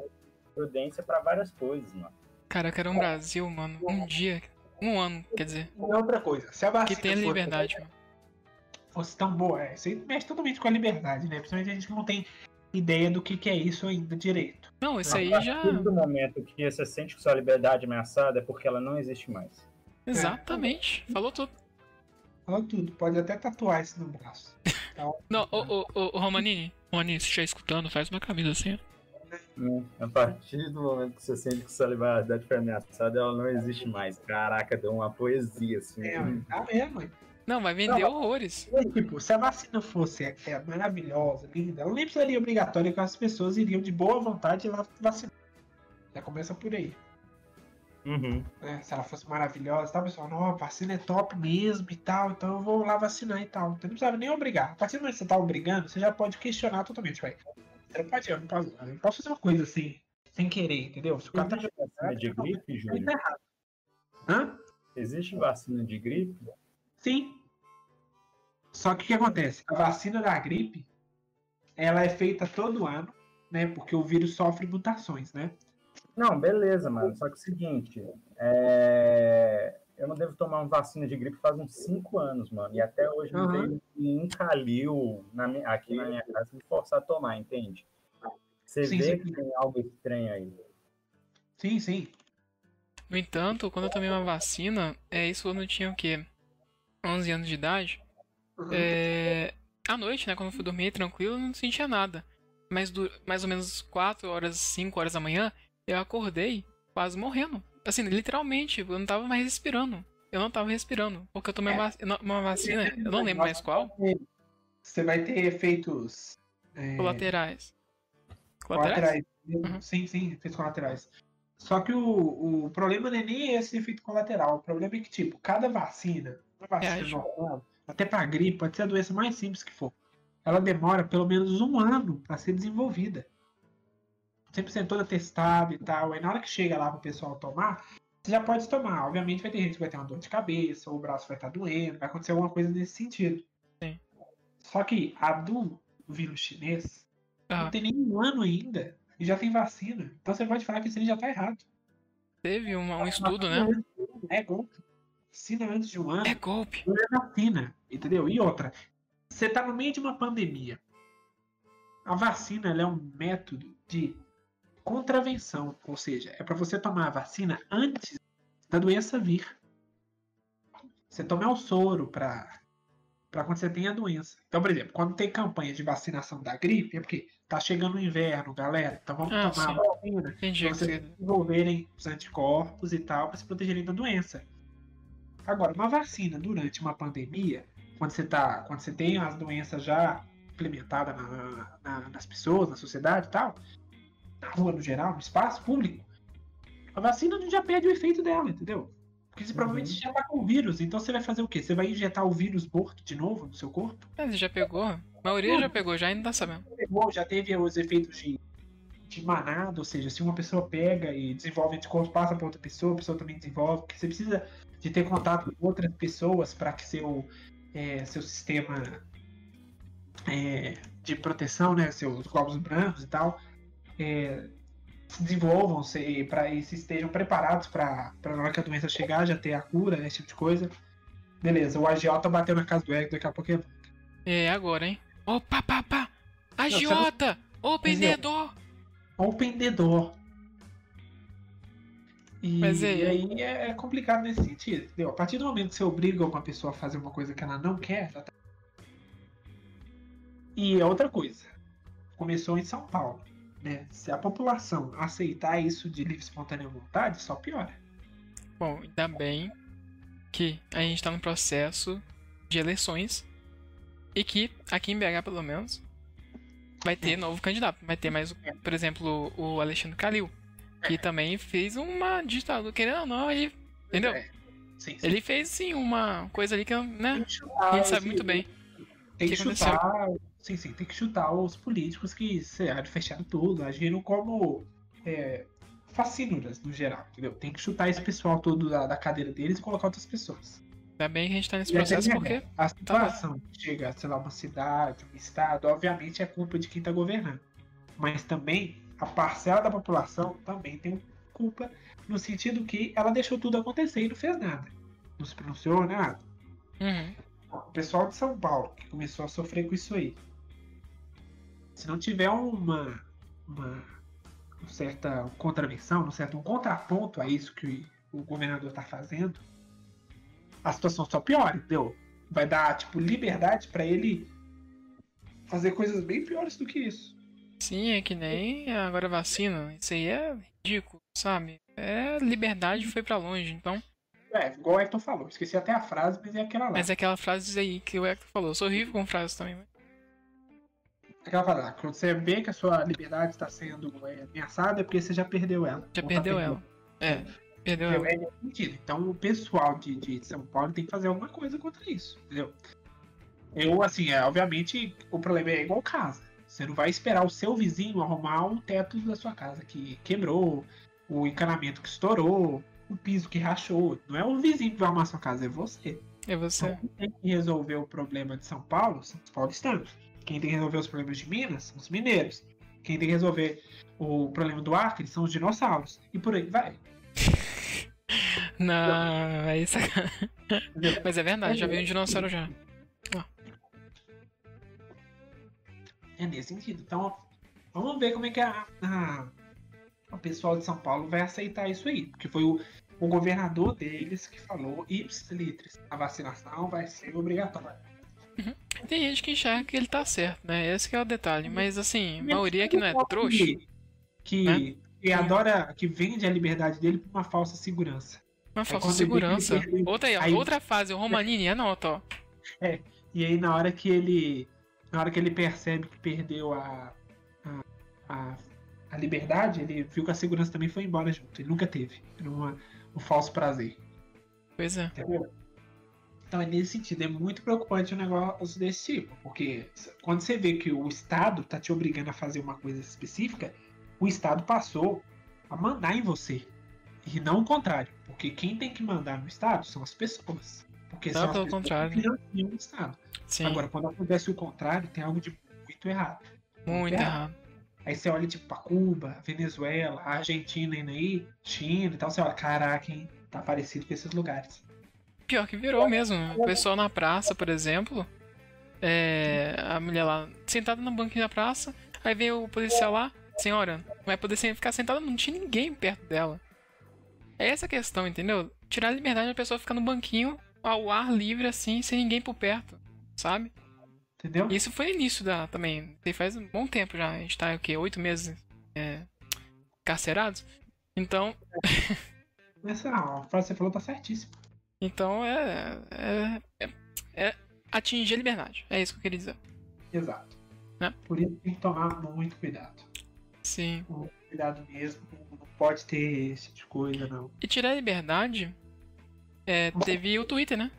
prudência para várias coisas, mano. Cara, eu quero um Brasil, mano. Um dia. Um ano, quer dizer. E outra coisa, se a Que vacina tenha fosse- liberdade, mano. fosse tão boa, é, isso aí mexe totalmente com a liberdade, né? Principalmente a gente que não tem ideia do que, que é isso ainda direito. Não, isso aí já. do momento que você sente que sua liberdade é ameaçada é porque ela não existe mais. Exatamente. Falou tudo. Fala tudo, pode até tatuar isso no braço. Não, ô, ô, ô, ô, Romanini. Romanini, se estiver escutando, faz uma camisa assim, ó. Né? A partir do momento que você sente que sua liberdade foi ameaçada, ela não existe mais. Caraca, deu uma poesia assim. É, tá mãe? Não, vai vender horrores. Tipo, se a vacina fosse é, é, maravilhosa, linda, ela nem precisaria obrigatória que as pessoas iriam de boa vontade lá vacinar. Já começa por aí. Uhum. né? Se ela fosse maravilhosa, tá, pessoal? Não, a vacina é top mesmo e tal, então eu vou lá vacinar e tal. Então não precisava nem obrigar. A partir do momento que você tá obrigando, você já pode questionar totalmente, vai. Você não pode, eu não posso, eu não posso fazer uma coisa assim, sem querer, entendeu? Se o cara tá vacina de gripe, ele Júlio? tá. Hã? Existe vacina de gripe? Sim. Só que o que acontece? A vacina da gripe, ela é feita todo ano, né? Porque o vírus sofre mutações, né? Não, beleza, mano. Só que é o seguinte, é, eu não devo tomar uma vacina de gripe faz uns 5 anos, mano. E até hoje não Aham. veio nenhum calil na minha- aqui na minha casa me forçar a tomar, entende? Você Sim, vê sim. que tem algo estranho aí. Sim, sim. No entanto, quando eu tomei uma vacina, é isso quando eu tinha o quê? 11 anos de idade. Uhum. É, à noite, né, quando eu fui dormir tranquilo, eu não sentia nada. Mas du- mais ou menos 4 horas, 5 horas da manhã, eu acordei quase morrendo. Assim, literalmente, eu não tava mais respirando. Eu não tava respirando. Porque eu tomei É. uma vac- uma vacina, eu não lembro mais qual, Você vai ter efeitos é, colaterais. Colaterais? colaterais. Uhum. Sim, sim, efeitos colaterais. Só que o, o problema não é nem esse efeito colateral. O problema é que, tipo, cada vacina, uma vacina Reage. normal, até pra gripe, pode ser a doença mais simples que for, ela demora pelo menos um ano pra ser desenvolvida. 100% toda testada e tal. Aí na hora que chega lá pro pessoal tomar, você já pode tomar. Obviamente vai ter gente que vai ter uma dor de cabeça, ou o braço vai estar doendo, vai acontecer alguma coisa nesse sentido. Sim. Só que a do vírus chinês Ah, não tem nem um ano ainda e já tem vacina. Então você pode falar que isso aí já tá errado. teve uma- um estudo, né? É golpe. Vacina antes de um ano É golpe. não é vacina, entendeu? E outra, você tá no meio de uma pandemia. A vacina ela é um método de contravenção, ou seja, é para você tomar a vacina antes da doença vir. Você toma o soro para para quando você tem a doença. Então, por exemplo, quando tem campanha de vacinação da gripe, é porque tá chegando o inverno, galera. Então vamos Ah, tomar sim. a vacina Entendi. pra vocês desenvolverem os anticorpos e tal, para se protegerem da doença. Agora, uma vacina durante uma pandemia, quando você, tá, quando você tem as doenças já implementadas na- na- nas pessoas, na sociedade e tal, na rua no geral, no espaço público, a vacina já perde o efeito dela, entendeu? Porque você provavelmente já tá com o vírus, então você vai fazer o quê? Você vai injetar o vírus morto de novo no seu corpo? Mas você já pegou? A maioria já pegou, já ainda tá sabendo. pegou, já teve os efeitos de, de manada, ou seja, se uma pessoa pega e desenvolve anticorpos, passa para outra pessoa, a pessoa também desenvolve, porque você precisa de ter contato com outras pessoas para que seu, é, seu sistema é, de proteção, né, seus glóbulos brancos e tal, é, se desenvolvam se, pra, e se estejam preparados para na hora que a doença chegar já ter a cura, esse tipo de coisa. Beleza, o agiota bateu na casa do Eric, daqui a pouco ele É agora, hein? Opa, pá, pá! você não- Agiota! Ô, vendedor! Open the door. E, Mas é- aí é, é complicado nesse sentido, entendeu? A partir do momento que você obriga uma pessoa a fazer uma coisa que ela não quer, ela tá... E é outra coisa. Começou em São Paulo. Né? Se a população aceitar isso de livre espontânea vontade, só piora. Bom, ainda bem que a gente tá no processo de eleições e que aqui em BH, pelo menos, vai ter novo candidato. Vai ter mais, por exemplo, o Alexandre Calil, que também fez uma ditadura, querendo ou não, ele. Entendeu? É. Sim, sim. Ele fez sim uma coisa ali que né, chutar a gente sabe muito bem. Tem que que aconteceu. Sim, sim, tem que chutar os políticos que sei lá, fecharam tudo, agiram como é, no geral, entendeu? Tem que chutar esse pessoal todo da, da cadeira deles e colocar outras pessoas. Ainda bem que a gente tá nesse E processo porque. A situação que chega, sei lá, uma cidade, um estado, obviamente é culpa de quem tá governando. Mas também a parcela da população também tem culpa no sentido que ela deixou tudo acontecer e não fez nada. Não se pronunciou nada. Uhum. O pessoal de São Paulo que começou a sofrer com isso aí. Se não tiver uma, uma certa contravenção, um certo um contraponto a isso que o governador está fazendo, a situação só piora, entendeu? Vai dar tipo liberdade para ele fazer coisas bem piores do que isso. Sim, é que nem agora vacina. Isso aí é ridículo, sabe? É liberdade foi pra longe, então. É, igual o Hector falou, esqueci até a frase, mas é aquela lá. Mas é aquela frase aí que o Hector falou. Eu sou horrível com frases também. mas- Aquela frase lá, quando você vê que a sua liberdade está sendo é, ameaçada, é porque você já perdeu ela. Já tá perdeu perdendo. ela. É, perdeu ela. É sentido. Então o pessoal de, de São Paulo tem que fazer alguma coisa contra isso, entendeu? Eu, assim, é, obviamente, o problema é igual casa. Você não vai esperar o seu vizinho arrumar o teto da sua casa que quebrou, o encanamento que estourou, o piso que rachou. Não é o vizinho que vai arrumar a sua casa, é você. É você. Então, quem tem que resolver o problema de São Paulo são os paulistanos. Quem tem que resolver os problemas de Minas são os mineiros. Quem tem que resolver o problema do Acre são os dinossauros. E por aí vai. Não, é isso. Mas é verdade, já veio um dinossauro já. É nesse sentido. Então, vamos ver como é que a, a- o pessoal de São Paulo vai aceitar isso aí. Porque foi o, o governador deles que falou litris. A vacinação vai ser obrigatória. Tem gente que enxerga que ele tá certo, né? Esse que é o detalhe. Mas assim, a maioria que não é trouxa. Que, Né? que adora, que vende a liberdade dele por uma falsa segurança. Uma falsa quando ele segurança. perde- Outra aí, aí- outra fase, o Romanini, anota, ó. E aí na hora que ele. Na hora que ele percebe que perdeu a. a, a, a liberdade, ele viu que a segurança também foi embora junto. Ele nunca teve. Era uma, um falso prazer. Pois é. Entendeu? Então é nesse sentido, é muito preocupante um negócio desse tipo. Porque quando você vê que o Estado tá te obrigando a fazer uma coisa específica, o Estado passou a mandar em você. E não o contrário. Porque quem tem que mandar no Estado são as pessoas. Porque Não, são as pessoas contrário. que financiam o Estado. Sim, Agora, quando acontece o contrário, tem algo de muito errado. muito errado. Aí você olha tipo pra Cuba, Venezuela, Argentina indo aí, China e tal, você olha, caraca, hein? Tá parecido com esses lugares. Pior que virou mesmo. O pessoal na praça, por exemplo, é, a mulher lá sentada no banquinho da praça, aí vem o policial lá, senhora, vai poder ficar sentada, não tinha ninguém perto dela. É essa a questão, entendeu? Tirar a liberdade da pessoa ficar no banquinho, ao ar livre assim, sem ninguém por perto, sabe? Entendeu? Isso foi início da também. Tem faz um bom tempo já. A gente tá o quê? Oito meses é, carcerados? Então, Essa a frase que você falou tá certíssima. Então é, é, é, é atingir a liberdade. É isso que eu queria dizer. Exato. Né? Por isso tem que tomar muito cuidado. Sim. Muito cuidado mesmo. Não pode ter esse tipo de coisa, não. E tirar a liberdade, é, teve o Twitter, né?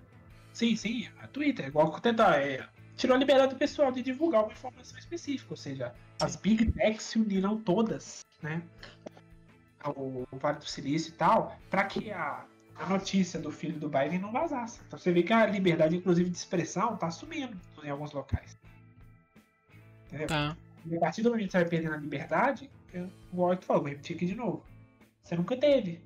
Sim, sim, a Twitter, igual que tentar. É, tirou a liberdade do pessoal de divulgar uma informação específica. Ou seja, as Big Techs se uniram todas, né? O, o Vale do Silício e tal, para que a, a notícia do filho do Biden não vazasse. Então você vê que a liberdade, inclusive, de expressão tá sumindo em alguns locais. Entendeu? Tá. E a partir do momento que você vai perdendo a liberdade, eu, igual eu falou, vou repetir aqui de novo. Você nunca teve.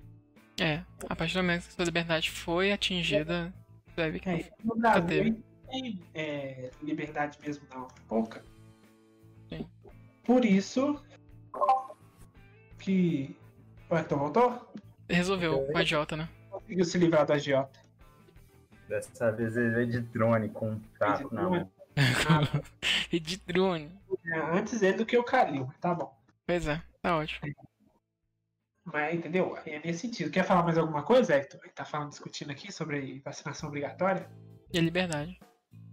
É. A partir do momento que a sua liberdade foi atingida, você vai ver que É, não no Brasil teve. tem é, liberdade mesmo, não. Pouca. Sim. Por isso que. O Hector voltou? resolveu com a Jota, né? Conseguiu se livrar do agiota. Dessa vez ele veio de drone com um taco na mão. e de drone. É, antes ele do que o Calil, mas tá bom. Pois é, tá ótimo. Mas, entendeu? É nesse sentido. Quer falar mais alguma coisa, Hector? Tá falando, discutindo aqui sobre vacinação obrigatória? E a liberdade.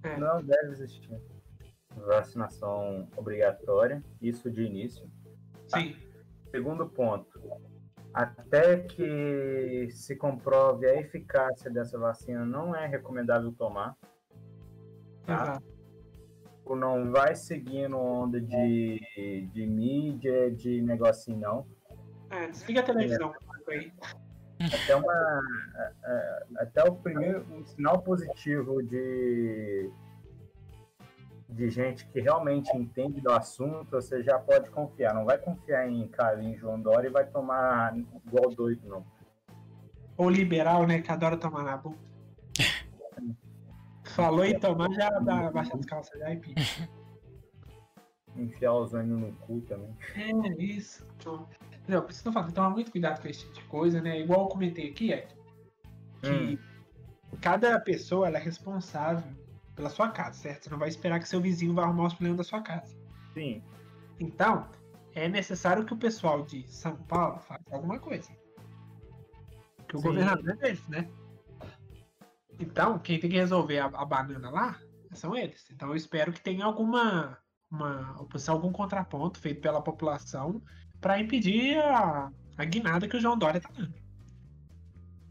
É. Não deve existir. Vacinação obrigatória, isso de início. Sim. Segundo ponto, até que se comprove a eficácia dessa vacina, não é recomendável tomar. Tá? Exato. Ou não vai seguindo onda de, de mídia, de negocinho, não. É, desliga a televisão. Aí. Até, uma, a- a- até o primeiro sinal positivo de, de gente que realmente entende do assunto, você já pode confiar. Não vai confiar em Carlinhos João Dória e vai tomar igual doido, não. Ou liberal, né? Que adora tomar na bunda. Falou em tomar, já dá baixa as calças já e pica. Enfiar os olhos no cu também. É, isso. Então, entendeu? Por isso que eu tomar muito cuidado com esse tipo de coisa, né? Igual eu comentei aqui, é que cada pessoa ela é responsável pela sua casa, certo? Você não vai esperar que seu vizinho vá arrumar os problemas da sua casa. Sim, Então, é necessário que o pessoal de São Paulo faça alguma coisa. Que o Sim. governador é deles, né? Então, quem tem que resolver a, a banana lá são eles. Então, eu espero que tenha alguma uma oposição, algum contraponto feito pela população para impedir a, a guinada que o João Dória tá dando.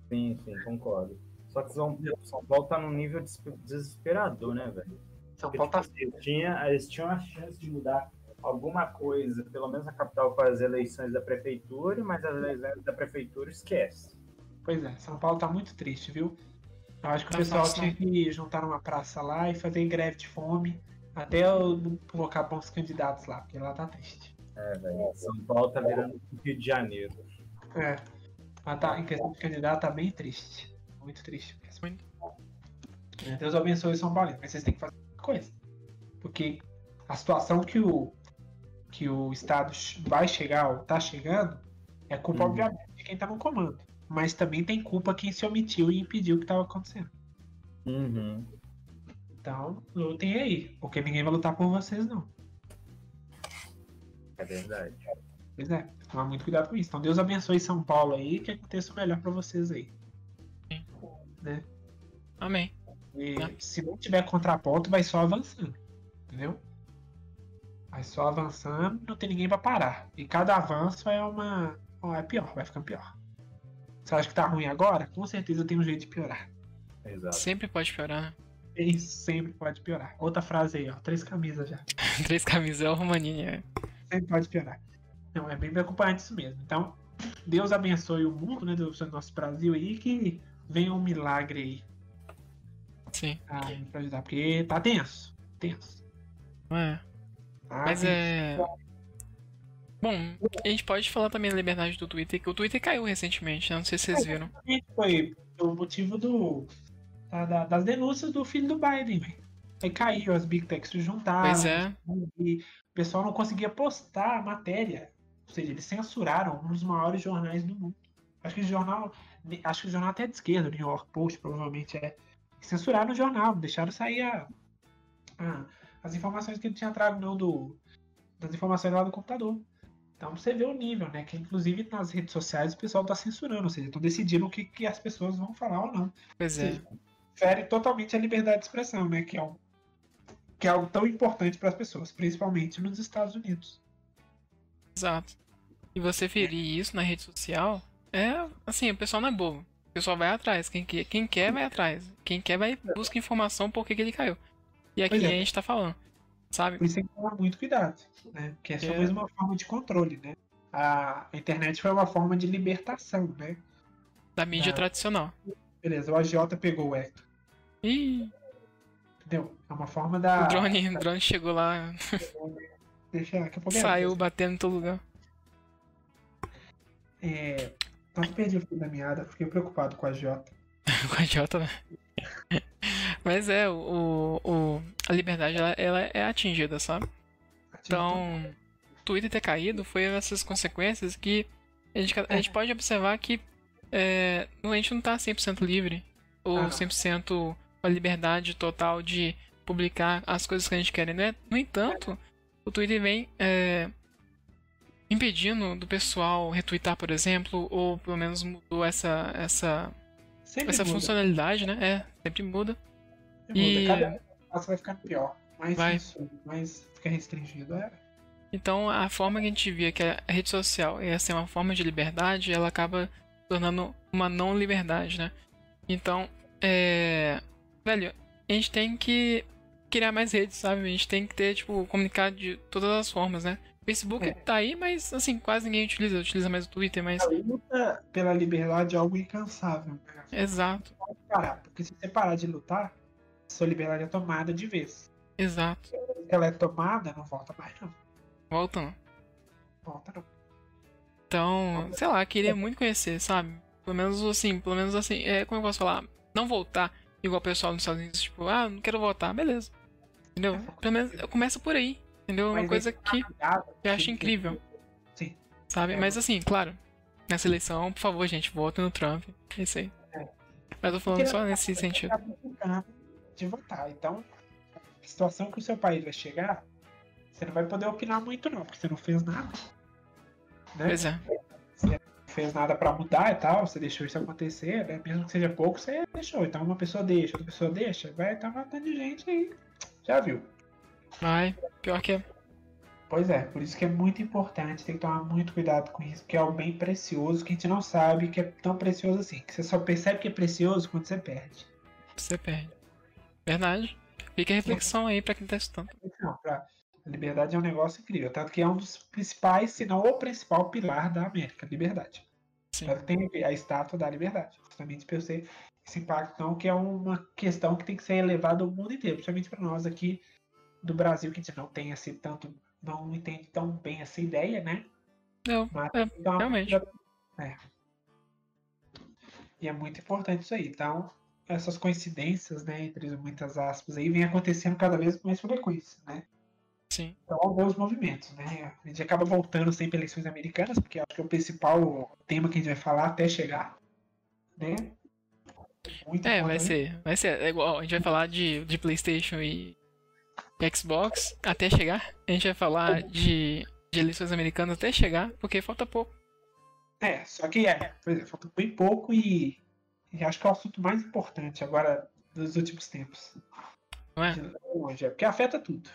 sim, sim, concordo. Só que São, São Paulo tá num nível des- desesperador, né, velho? São Paulo tá tipo, eles, tinha, eles tinham a chance de mudar alguma coisa, pelo menos na capital, com as eleições da prefeitura, mas as eleições da prefeitura esquece. Pois é, São Paulo tá muito triste, viu? Eu acho que Tá o pessoal fácil, tinha que juntar numa praça lá e fazer greve de fome até eu colocar bons candidatos lá, porque lá tá triste. É, velho. São Paulo tá virando Rio de Janeiro. É. Mas tá, em questão de candidato, tá bem triste. Muito triste mesmo. Muito. É, Deus abençoe o São Paulo, mas vocês têm que fazer uma coisa. Porque a situação que o, que o Estado vai chegar, ou tá chegando, é culpa, Uhum. obviamente, de quem tá no comando. Mas também tem culpa quem se omitiu e impediu o que tava acontecendo. Uhum. Então, lutem aí, porque ninguém vai lutar por vocês, não. É verdade. Pois é, tomar muito cuidado com isso. Então, Deus abençoe São Paulo aí, que aconteça o melhor pra vocês aí. Né? Amém. E É. se não tiver contraponto, vai só avançando. Entendeu? Vai só avançando, não tem ninguém pra parar. E cada avanço é uma. É pior, vai ficando pior. Você acha que tá ruim agora? Com certeza tem um jeito de piorar. Exato. Sempre pode piorar, né? E sempre pode piorar. Outra frase aí, ó. Três camisas já. Três camisas é o Romanini, é. Sempre pode piorar. Não, é bem preocupante isso mesmo. Então, Deus abençoe o mundo, né? Deus abençoe o nosso Brasil aí, que venha um milagre aí Sim. aí pra ajudar. Porque tá tenso. Tenso. É. Tá Mas tenso. é. Bom, a gente pode falar também da liberdade do Twitter, que o Twitter caiu recentemente, né? Não sei se vocês viram. Foi o motivo do, da- das denúncias do filho do Biden, velho. Aí caiu, as Big Techs se juntaram. Pois é. E o pessoal não conseguia postar a matéria. Ou seja, eles censuraram um dos maiores jornais do mundo. Acho que o jornal. Acho que o jornal até é de esquerda, o New York Post, provavelmente é. Censuraram o jornal, deixaram sair a- a- as informações que ele tinha trago não do. Das informações lá do computador. Então você vê o nível, né? Que inclusive nas redes sociais o pessoal tá censurando, ou seja, estão decidindo o que, que as pessoas vão falar ou não Pois é. Fere totalmente a liberdade de expressão, né? Que é, um, que é algo tão importante para as pessoas, principalmente nos Estados Unidos. Exato. E você ferir isso na rede social, é assim, o pessoal não é bobo. O pessoal vai atrás. Quem quer, quem quer vai atrás. Quem quer vai busca informação por que que ele caiu. E aqui é. a gente tá falando. Sabe? Por isso tem que tomar muito cuidado, né? Porque é só É. mesmo uma forma de controle, né? A internet foi uma forma de libertação, né? Da mídia Ah. tradicional. Beleza, o agiota pegou o Hector, Ih, entendeu? É uma forma da... o drone, o drone chegou lá, Deixa, daqui a pouco saiu batendo em todo lugar. É... Quase perdi o fio da meada, fiquei preocupado com o agiota. Com a idiota, né? Mas é, o, o, a liberdade ela, ela é atingida, sabe? Então, o Twitter ter caído foi essas consequências que a gente, a gente pode observar que é, a gente não tá 100% livre ou Ah, não. 100% com a liberdade total de publicar as coisas que a gente quer, né? No entanto, o Twitter vem é, impedindo do pessoal retweetar, por exemplo, ou pelo menos mudou essa essa Sempre essa muda, funcionalidade, né? É, sempre muda. sempre e- muda. Cada passo vai ficando pior. Mais Vai. isso, mais fica restringido. É. Então, a forma que a gente via que a rede social ia ser uma forma de liberdade, ela acaba se tornando uma não liberdade, né? Então, é. Velho, a gente tem que criar mais redes, sabe? A gente tem que ter, tipo, comunicar de todas as formas, né? Facebook É. tá aí, mas, assim, quase ninguém utiliza. Utiliza mais o Twitter, mas. A luta pela liberdade é algo incansável. Exato, Pode parar, porque se você parar de lutar, sua liberdade é tomada de vez. exato. Se ela é tomada, não volta mais, não. Volta não. Volta não. Então, sei lá, queria muito conhecer, sabe? Pelo menos assim, pelo menos assim, é como eu posso falar, não voltar igual o pessoal nos Estados Unidos, tipo, ah, não quero voltar, beleza. Entendeu? Pelo menos eu começo por aí. Entendeu? É uma coisa que eu acho incrível. Sim. Sabe? É. Mas assim, claro, nessa eleição, por favor, gente, votem no Trump. É isso aí. É. Mas eu tô falando só nesse sentido. Tá de votar. Então, a situação que o seu país vai chegar, você não vai poder opinar muito, não, porque você não fez nada. Né? Pois é. Não fez nada pra mudar e tal, você deixou isso acontecer, né? Mesmo que seja pouco, você deixou. Então, uma pessoa deixa, outra pessoa deixa, vai estar matando de gente aí. Já viu? Vai. Pior que é. Pois é, por isso que é muito importante, tem que tomar muito cuidado com isso, porque é algo bem precioso que a gente não sabe que é tão precioso assim. Que você só percebe que é precioso quando você perde. Você perde. Verdade. Fica a reflexão aí pra quem tá escutando. Não, pra... A liberdade é um negócio incrível, tanto que é um dos principais, se não o principal pilar da América, liberdade. Sim. Tem a estátua da liberdade, justamente para eu ser esse impacto, então, que é uma questão que tem que ser elevada ao mundo inteiro, principalmente para nós aqui do Brasil, que a gente não tem assim tanto, não entende tão bem essa ideia, né? Não, Mas, é, então, realmente. É. E é muito importante isso aí. Então, essas coincidências, né, entre muitas aspas, aí, vem acontecendo cada vez com mais frequência, né? Sim. Então, vamos ver os movimentos, né? A gente acaba voltando sempre eleições americanas, porque acho que é o principal tema que a gente vai falar até chegar, né? Muito É, vai ser. Vai ser. É igual, a gente vai falar de, de Playstation e Xbox até chegar. A gente vai falar de, de eleições americanas até chegar, porque falta pouco. É, só que é, pois é, falta bem pouco e, e acho que é o assunto mais importante agora dos últimos tempos. Não é? Longe, é, porque afeta tudo.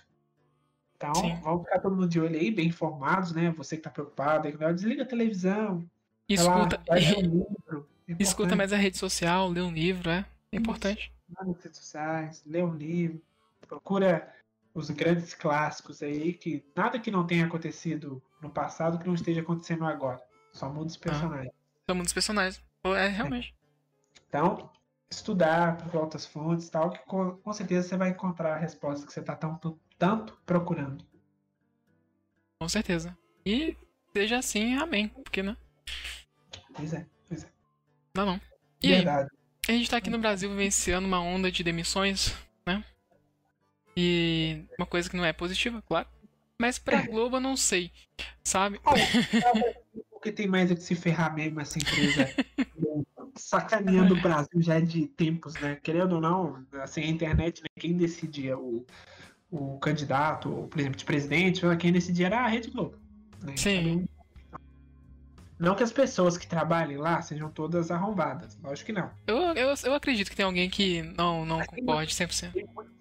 Então, Sim. vamos ficar todo mundo de olho aí, bem informados, né? Você que tá preocupado, aí, desliga a televisão, Escuta, vai ler um livro. é escuta mais a rede social, lê um livro, é. É importante. Nas redes sociais, lê um livro, procura os grandes clássicos aí, que nada que não tenha acontecido no passado que não esteja acontecendo agora. Só muda os personagens. São muitos personagens. Pô, É, realmente. Então, estudar por outras fontes e tal, que com, com certeza você vai encontrar a resposta que você está tanto, tanto procurando. Com certeza. E seja assim, amém. Porque, né? Pois é, pois é. Não, não. E aí, Verdade. a gente tá aqui no Brasil vivenciando uma onda de demissões? E uma coisa que não é positiva, claro. Mas pra É. Globo eu não sei, sabe? Porque tem mais é que se ferrar mesmo essa empresa sacaneando o Brasil já de tempos, né? Querendo ou não, assim, a internet, né? quem decidia o, o candidato, ou, por exemplo, de presidente, quem decidia era a Rede Globo. né? Sim. Não que as pessoas que trabalhem lá sejam todas arrombadas, lógico que não. Eu, eu, eu acredito que tem alguém que não, não Mas concorde 100%. Tem muitos, tem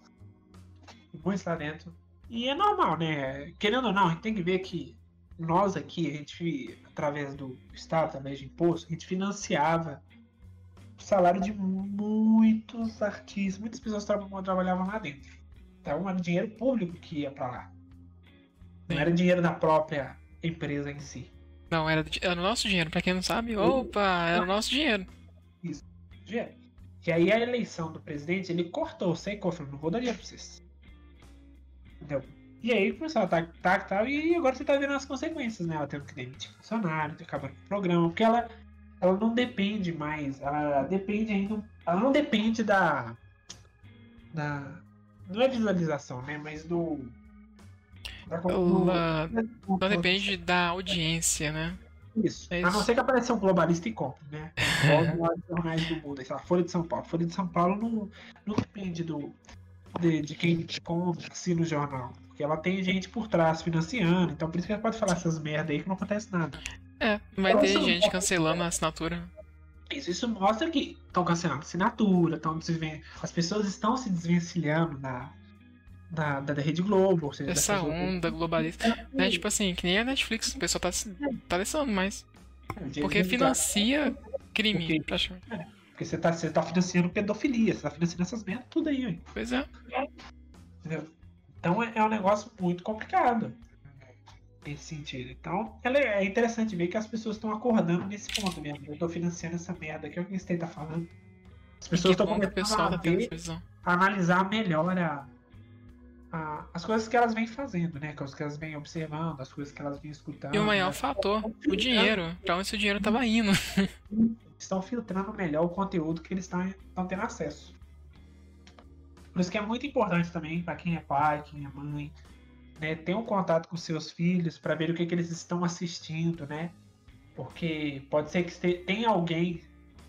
muitos lá dentro. E é normal, né? Querendo ou não, a gente tem que ver que nós aqui, a gente, através do Estado, através de imposto, a gente financiava o salário de muitos artistas, muitas pessoas tra trabalhavam lá dentro. Então era dinheiro público que ia para lá. Não Sim. era dinheiro da própria empresa em si. Não, era, era o nosso dinheiro, pra quem não sabe. Opa, era o nosso dinheiro. Dinheiro. E aí a eleição do presidente, ele cortou, secou, falou, não vou dar dinheiro pra vocês. Entendeu? E aí começou a ataque, ataque e tal, e agora você tá vendo as consequências, né? Ela tendo que demitir funcionário, ter acabando com o programa, porque ela, ela não depende mais, ela depende ainda, ela não depende da, da, não é visualização, né? Mas do... Da, do- Ela do- não depende da audiência, né? Isso. É A não isso. ser que apareça um globalista e compre, né? Igual os jornais do mundo. Sei lá, Folha de São Paulo. Folha de São Paulo não, não depende do, de, de quem compra, assina o jornal. Porque ela tem gente por trás financiando, então por isso que ela pode falar essas merda aí que não acontece nada. É, vai Então, ter isso- gente cancelando a assinatura. Isso, isso mostra que estão cancelando assinatura, estão desven... as pessoas estão se desvencilhando da, da, da, da Rede Globo, ou seja, Essa onda globalista. É tipo assim, que nem a Netflix, o pessoal tá, tá deixando mais. outras- Porque financia crime, Porque- praticamente. Porque você tá, você tá financiando pedofilia, você tá financiando essas merdas tudo aí, ué, Pois é. entendeu? Então é, é um negócio muito complicado nesse sentido. Então é é interessante ver que as pessoas estão acordando nesse ponto mesmo. Eu tô financiando essa merda, que é o que Stay tá falando. As pessoas estão começando a tá ver visão. analisar melhor a, a- as coisas que elas vêm fazendo, né? As que elas vêm observando, as coisas que elas vêm escutando. E o maior né? fator, o dinheiro. Pra onde seu dinheiro tava indo. Estão filtrando melhor o conteúdo que eles estão tendo acesso. Por isso que é muito importante também para quem é pai, quem é mãe, né? Ter um contato com seus filhos para ver o que, que eles estão assistindo, né? Porque pode ser que tenha alguém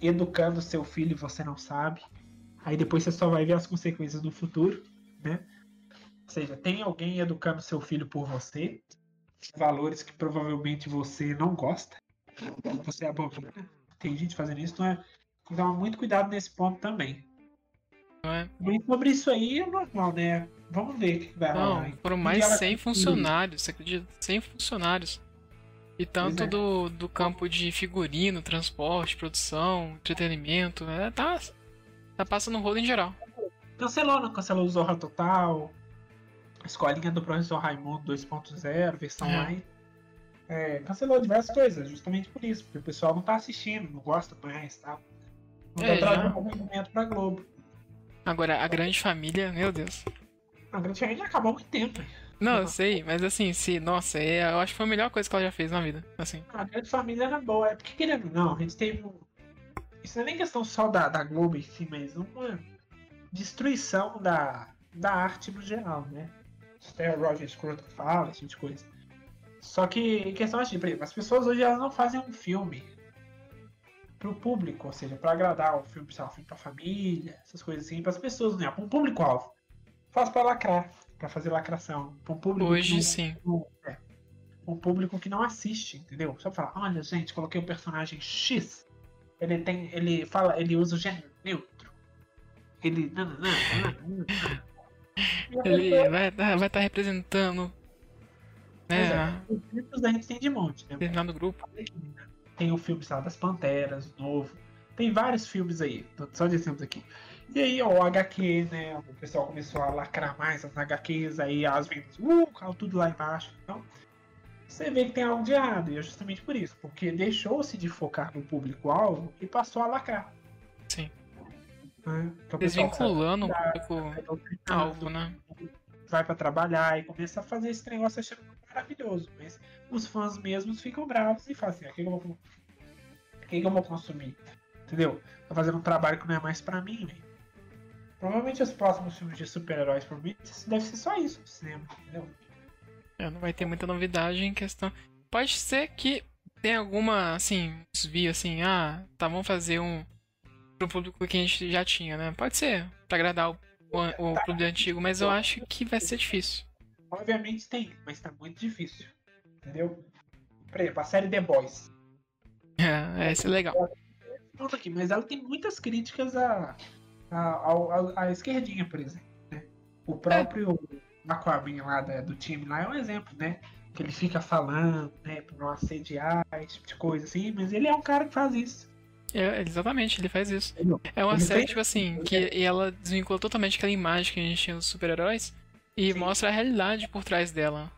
educando seu filho e você não sabe. Aí depois você só vai ver as consequências no futuro, né? Ou seja, tem alguém educando seu filho por você, valores que provavelmente você não gosta, você abomina. Tem gente fazendo isso, não é? Tem que tomar muito cuidado nesse ponto também. É? Sobre isso aí é normal, né? Vamos ver o que vai rolar. Foram mais ela- 100 funcionários, você acredita? 100 funcionários. E tanto é. do, do campo de figurino, transporte, produção, entretenimento, né? Tá, tá passando rolo em geral. Cancelou, não cancelou o Zorra Total. A escolinha do professor Raimundo 2.0, versão É. light. É, cancelou diversas coisas, justamente por isso, porque o pessoal não tá assistindo, não gosta mais, tá? Não É, tá trazendo movimento pra Globo. Agora, a grande família, meu Deus. A grande família acabou muito tempo. Não, eu sei, mas assim, se. Nossa, é, eu acho que foi a melhor coisa que ela já fez na vida. Assim. A grande família era boa, é porque querendo ou não, a gente teve um. Isso não é nem questão só da, da Globo em si, mas uma destruição da, da arte no geral, né? Isso até o Roger Scruton fala, esse tipo de coisa. Só que, em questão assim, por exemplo, as pessoas hoje elas não fazem um filme pro público, ou seja, pra agradar o filme, sei lá, um filme pra família, essas coisas assim, pras pessoas, né? Pra um público-alvo. Faz pra lacrar, pra fazer lacração. Pra um público Hoje não- sim. não- é, um público que não assiste, entendeu? Só falar, olha, gente, coloquei o personagem X. Ele tem. Ele fala, ele usa o gênero neutro. Ele. Não, não, não, não, não. Ele vai estar vai tá representando. Né, é, a- os filmes a gente tem de monte, né? determinado grupo. Tem o filme sei lá, das Panteras, novo. Tem vários filmes aí, só de exemplos aqui. E aí, ó, o HQ, né? O pessoal começou a lacrar mais as HQs, aí as vendas, uh, caiu tudo lá embaixo. Então, você vê que tem algo de errado, e é justamente por isso, porque deixou-se de focar no público-alvo e passou a lacrar. Sim. Né? Então, o Desvinculando o sai- público sai doutrinado, alvo, né? vai pra trabalhar e começa a fazer esse negócio achando maravilhoso. Mas os fãs mesmos ficam bravos e falam assim, o que, que eu vou o que, que eu vou consumir? Entendeu? Tá fazendo um trabalho que não é mais pra mim, velho. Provavelmente os próximos filmes de super-heróis por mim deve ser só isso no cinema, entendeu? É, não vai ter muita novidade em questão. Pode ser que tenha alguma, assim, desvio, assim, ah, tá, vamos fazer um pro público que a gente já tinha, né? Pode ser, pra agradar o, o, o público antigo, mas eu acho que vai ser difícil. Obviamente tem, mas tá muito difícil. Entendeu? Por exemplo, a série The Boys. É, é, isso é legal. Aqui, mas ela tem muitas críticas à, à esquerdinha, por exemplo. né? O próprio Aquaman lá da- do time lá é um exemplo, né? Que ele fica falando, né? Pra não assediar, esse tipo de coisa assim, mas ele é um cara que faz isso. É, exatamente, ele faz isso. É uma Ele série, tem- tipo assim, que e ela desvincula totalmente aquela imagem que a gente tinha dos super-heróis e Sim. mostra a realidade por trás dela.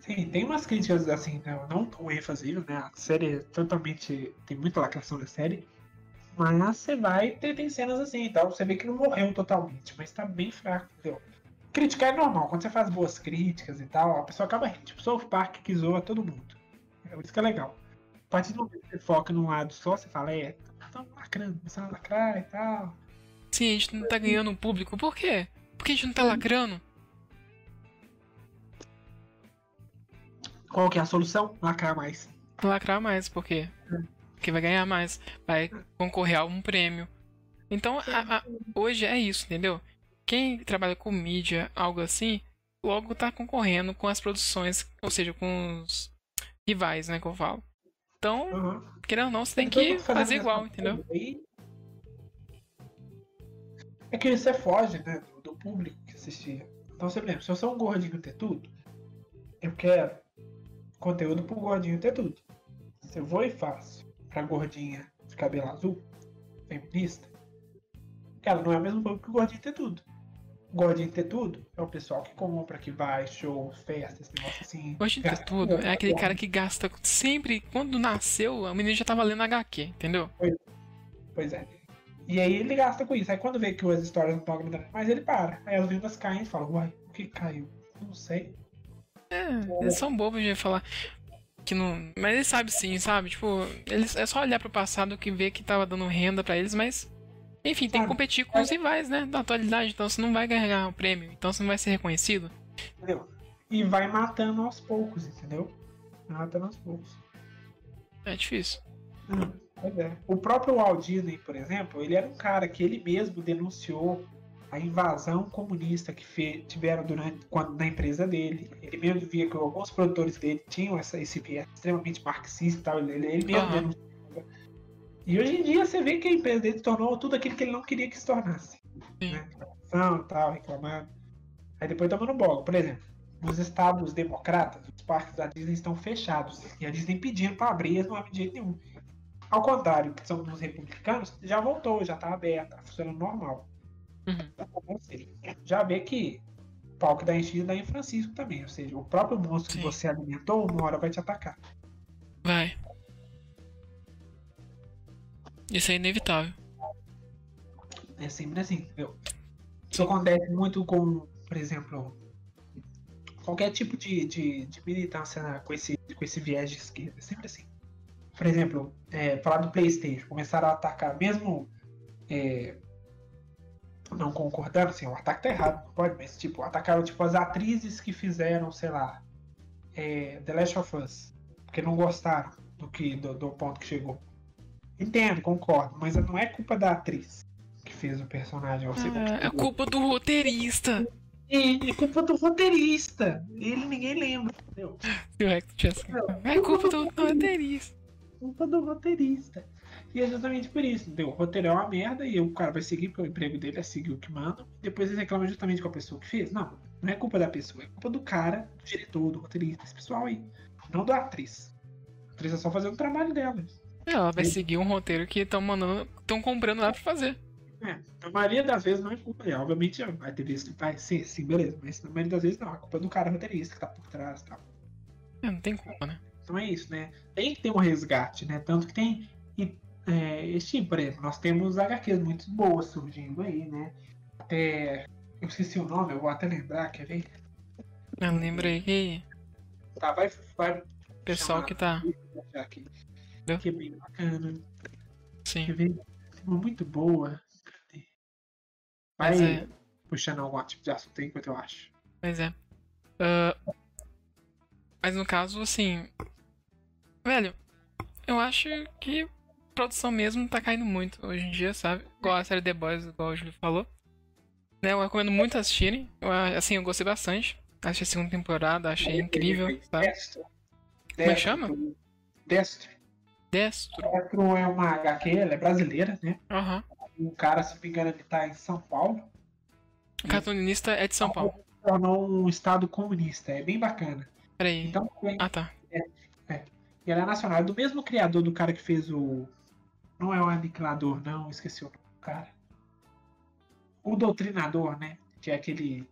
Sim, tem umas críticas assim, né, não com ênfase, né? A série é totalmente. tem muita lacração na série. Mas você vai ter tem cenas assim, então você vê que não morreu totalmente, mas tá bem fraco, entendeu? Criticar é normal, quando você faz boas críticas e tal, a pessoa acaba rindo. Tipo, South Park que zoa todo mundo. É isso que é legal. A partir do momento que você foca num lado só, você fala, é, tá lacrando, começando a lacrar e tal. Sim, a gente não tá ganhando um público. Por quê? Por que a gente não tá lacrando? Qual que é a solução? Lacrar mais. Lacrar mais, por quê? Porque vai ganhar mais, vai concorrer a um prêmio. Então, a- a- hoje é isso, entendeu? quem trabalha com mídia, algo assim, logo tá concorrendo com as produções, ou seja, com os rivais, né, que eu falo. Então, Uhum. querendo ou não, você tem Então, que fazer igual, entendeu? aí, É que você foge, né, do, do público que assistia. Então, você lembra, se eu sou um gordinho ter tudo, eu quero conteúdo pro gordinho ter tudo. Se eu vou e faço pra gordinha de cabelo azul, feminista, ela não é o mesmo público que o gordinho ter tudo. O gordinho ter tudo é o pessoal que compra, que vai, shows, festas, esse negócio assim. Dia Gasta tudo é aquele cara que gasta sempre. Quando nasceu, o menino já tava lendo HQ, entendeu? Pois é. E aí ele gasta com isso. Aí quando vê que as histórias não estão agradando mais, ele para. Aí as vendas caem e fala, uai, o que caiu? Não sei. É, eles são bobos de falar que não. Mas eles sabem sim, sabe? Tipo, eles é só olhar pro passado que vê que tava dando renda pra eles, mas. Enfim, tem que competir com os rivais, né? Da atualidade, então você não vai ganhar o prêmio, então você não vai ser reconhecido. Entendeu? E vai matando aos poucos, entendeu? Matando aos poucos. É difícil. Hum, pois é. O próprio Walt Disney, por exemplo, ele era um cara que ele mesmo denunciou a invasão comunista que fe- tiveram durante quando na empresa dele. Ele mesmo via que alguns produtores dele tinham essa, esse viés extremamente marxista e tal. Ele, ele mesmo Aham. denunciou. E hoje em dia você vê que a empresa dele se tornou tudo aquilo que ele não queria que se tornasse. Sim. Né? Reclamação tal, reclamando. Aí depois tomando bola. Por exemplo, nos estados democratas, os parques da Disney estão fechados. E a Disney pedindo para abrir, eles não abrem de jeito nenhum. Ao contrário, que são os republicanos, já voltou, já tá aberto, tá funcionando normal. Uhum. Ou seja, já vê que o pau que dá enchido dá em Francisco também. Ou seja, o próprio monstro Sim. que você alimentou, uma hora vai te atacar. Vai. Isso é inevitável. É sempre assim? Isso acontece muito com, por exemplo, qualquer tipo de, de, de militância né, com, esse, com esse viés de esquerda. É sempre assim. Por exemplo, é, falar do Playstation, começaram a atacar, mesmo é, não concordando, assim, o ataque tá errado, não pode, mas tipo, atacaram tipo, as atrizes que fizeram, sei lá, é, The Last of Us, porque não gostaram do, que, do, do ponto que chegou. Entendo, concordo, mas não é culpa da atriz que fez o personagem. Você É, é culpa do roteirista. é, é culpa do roteirista. Ele ninguém lembra, entendeu? É culpa do roteirista. Culpa do roteirista. E é justamente por isso, entendeu? O roteiro é uma merda e o cara vai seguir, porque o emprego dele é seguir o que manda. E depois ele reclama justamente com a pessoa que fez. Não, não é culpa da pessoa, é culpa do cara, do diretor, do roteirista, esse pessoal aí. Não da atriz. A atriz é só fazendo o trabalho dela. Ela vai seguir um roteiro que estão mandando. estão comprando lá pra fazer. É, na maioria das vezes não é culpa dela. Obviamente vai ter vezes que vai ser, sim, beleza. Mas na maioria das vezes não, é culpa do cara roteirista que tá por trás e tal. É, não tem culpa, né? Então é isso, né? Tem que ter um resgate, né? Tanto que tem. E, é, tipo, por exemplo, nós temos HQs muito boas surgindo aí, né? Até. Eu esqueci o nome, eu vou até lembrar, quer ver? Eu lembrei que Tá, vai. vai pessoal que tá. aqui. Que é bem bacana. Sim. Quer ver? Muito boa. Cadê? Vai Mas é. puxando algum tipo de assunto aí enquanto eu acho. Pois é. Ah, mas no caso, assim. Velho, eu acho que produção mesmo tá caindo muito hoje em dia, sabe? Igual a série The Boys, igual o Júlio falou. Né, eu recomendo muito assistirem. Eu, assim, eu gostei bastante. Achei a segunda temporada, achei incrível, sabe? Destro. Como é que chama? Destro. Destro. Destro é uma HQ, ela é brasileira, né? Aham. O cara, se não me engano, ele tá em São Paulo. O cartunista é de São Paulo. Se tornou um estado comunista. É bem bacana. Peraí. Então, tem- Ah, tá. e ela é nacional. É do mesmo criador do cara que fez o. Não é o Aniquilador, não. Esqueci o nome do cara. O Doutrinador, né? Que é aquele.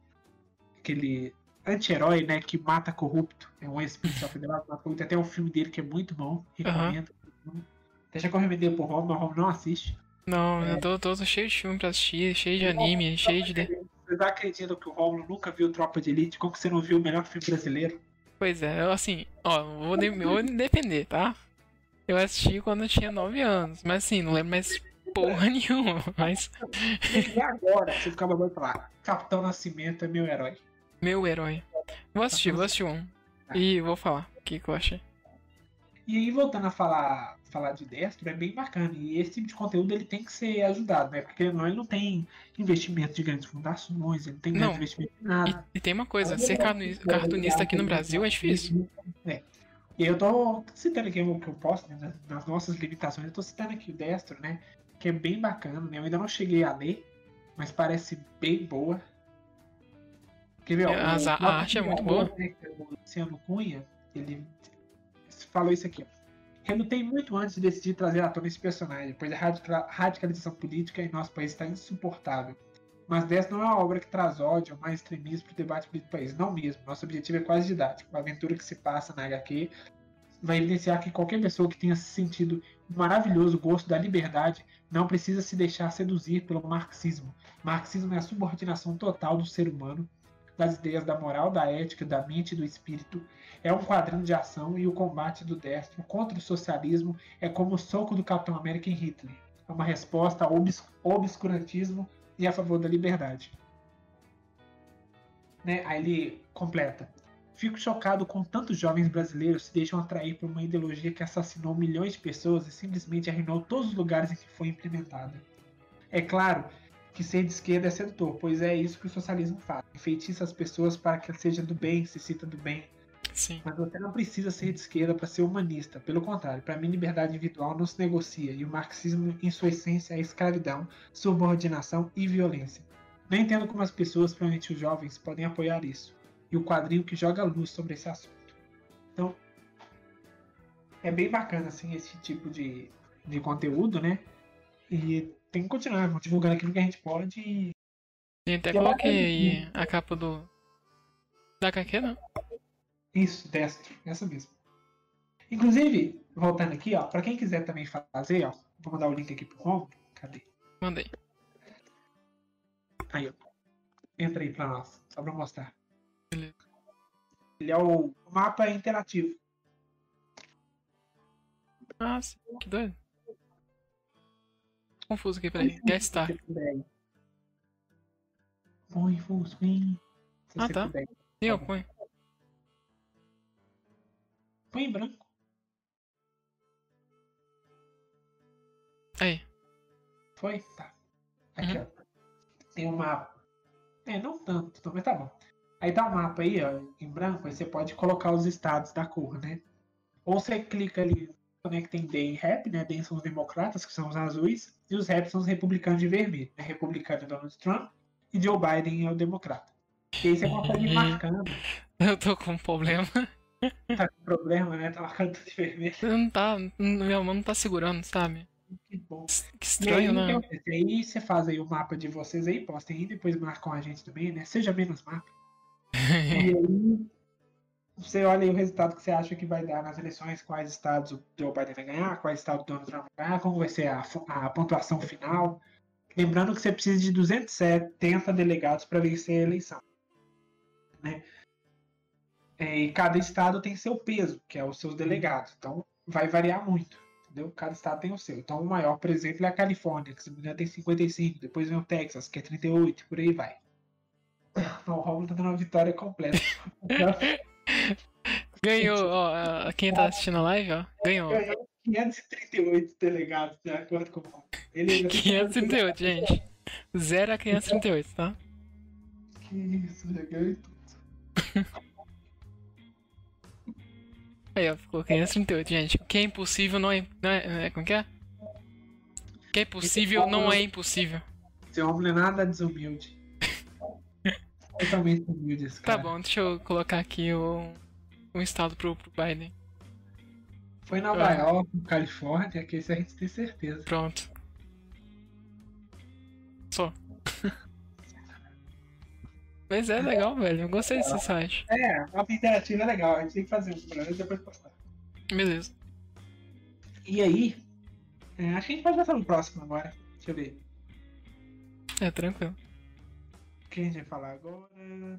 Aquele anti-herói, né? Que mata corrupto. É um ex-policial federal mata corrupto. Até um filme dele que é muito bom. Recomendo. Deixa que eu recomendei pro Rom, mas o Rom não assiste. Não, É. eu tô, tô cheio de filme pra assistir, cheio de anime, cheio de. Vocês acreditam que o Romulo nunca viu Tropa de Elite? Como que você não viu o melhor filme brasileiro? Pois é, eu assim, ó, vou, de, vou defender, tá? Eu assisti quando eu tinha 9 anos, mas assim, não lembro mais porra nenhuma, mas E agora, você ficava babando falar, Capitão Nascimento é meu herói. meu herói. Vou assistir, vou assistir um. E vou falar o que, que eu achei. E aí, voltando a falar, falar de destro é bem bacana. E esse tipo de conteúdo ele tem que ser ajudado, né? Porque não, ele não tem investimento de grandes fundações, ele não tem Não. investimento em nada. E, e tem uma coisa, ser cartuni- cartunista aqui no Brasil é difícil. É. E eu tô citando aqui o que eu posso, né, nas, nossas limitações, eu tô citando aqui o Destro, né? Que é bem bacana, né? Eu ainda não cheguei a ler, mas parece bem boa. Quer ver, ó, É, o a próprio arte é muito boa. né, o Luciano Cunha, ele falou isso aqui, ó. Relutei muito antes de decidir trazer à tona esse personagem, pois a radica- radicalização política em nosso país está insuportável. Mas dessa não é uma obra que traz ódio ou mais extremismo para o debate político do país. Não mesmo. Nosso objetivo é quase didático. A aventura que se passa na HQ vai evidenciar que qualquer pessoa que tenha sentido o maravilhoso gosto da liberdade não precisa se deixar seduzir pelo marxismo. Marxismo é a subordinação total do ser humano, das ideias da moral, da ética, da mente e do espírito. É um quadrinho de ação e o combate do destro contra o socialismo é como o soco do Capitão América em Hitler. É uma resposta ao obs- obscurantismo e a favor da liberdade. Né? Aí ele completa. Fico chocado com tantos jovens brasileiros se deixam atrair por uma ideologia que assassinou milhões de pessoas e simplesmente arruinou todos os lugares em que foi implementada. É claro que ser de esquerda é sedutor, pois é isso que o socialismo faz. Enfeitiça as pessoas para que seja do bem, se cita do bem. Sim. Mas você não precisa ser de esquerda para ser humanista. Pelo contrário, para mim, liberdade individual não se negocia. E o marxismo, em sua essência, é escravidão, subordinação e violência. Não entendo como as pessoas, principalmente os jovens, podem apoiar isso. E o quadrinho que joga luz sobre esse assunto. Então, é bem bacana, assim, esse tipo de, de conteúdo, né? E tem que continuar divulgando aquilo que a gente pode. E E até E ela coloquei aí a capa do. Da HQ, não? Isso, destro, essa mesmo. Inclusive, voltando aqui, ó, para quem quiser também fazer, ó, vou mandar o link aqui pro Romulo. Cadê? Mandei. Aí, ó. Entra aí pra nós, só pra mostrar. Beleza. Ele é o mapa interativo. Ah, sim, que doido. Confuso aqui, peraí. Guest Star. Se você puder aí. Põe. Se Ah, tá. Sim, eu ponho. Põe em branco. Aí. Foi? Tá. Aqui, Uhum. ó. Tem um mapa. É, não tanto, então, mas tá bom. Aí tá o mapa aí, ó, em branco, aí você pode colocar os estados da cor, né? Ou você clica ali, né, que tem DEM e REP, né? DEM são os democratas, que são os azuis, e os REP são os republicanos de vermelho. Né? Republicano é Donald Trump e Joe Biden é o democrata. E aí você consegue ir marcando. Eu tô com um problema. Tá com problema, né? Tá marcando tudo de vermelho. Não tá. Minha mão não tá segurando, sabe? Que bom. Que E aí, estranho, que né? acontece? aí você faz aí o mapa de vocês aí, postem aí, depois marcam a gente também, né? Seja menos mapa. E aí você olha aí o resultado que você acha que vai dar nas eleições, quais estados o Joe Biden vai ganhar, quais estados o Donald Trump vai ganhar, como vai ser a, a pontuação final. Lembrando que você precisa de 270 delegados para vencer a eleição. Né? É, E cada estado tem seu peso, que é os seus delegados. Então vai variar muito. Entendeu? Cada estado tem o seu. Então o maior, por exemplo, é a Califórnia, que se não me engano tem 55. Depois vem o Texas, que é 38, por aí vai. Então, o Romulo tá dando uma vitória completa. Ganhou, ó. Quem tá assistindo a live, ó. Ganhou. Ganhou 538 delegados, de acordo com o Romulo. Ele ainda tem 538, gente. 0 a 538, tá? Que isso, já ganhei tudo. Aí, ó, ficou 538, gente. O que é impossível não é. Não é, é como que é? O que é possível não é impossível. Seu Romulo é nada desumilde. Totalmente humilde esse Tá cara. bom, deixa eu colocar aqui o, um estado pro, pro Biden. Foi Nova Ah. York, Califórnia, que esse a gente tem certeza. Pronto. Só. Mas é legal, velho. Eu gostei desse site. É, a interativa é legal, a gente tem que fazer programa e depois postar. Beleza. E aí, é, acho que a gente pode passar no próximo agora. Deixa eu ver. É tranquilo. O que a gente vai falar agora?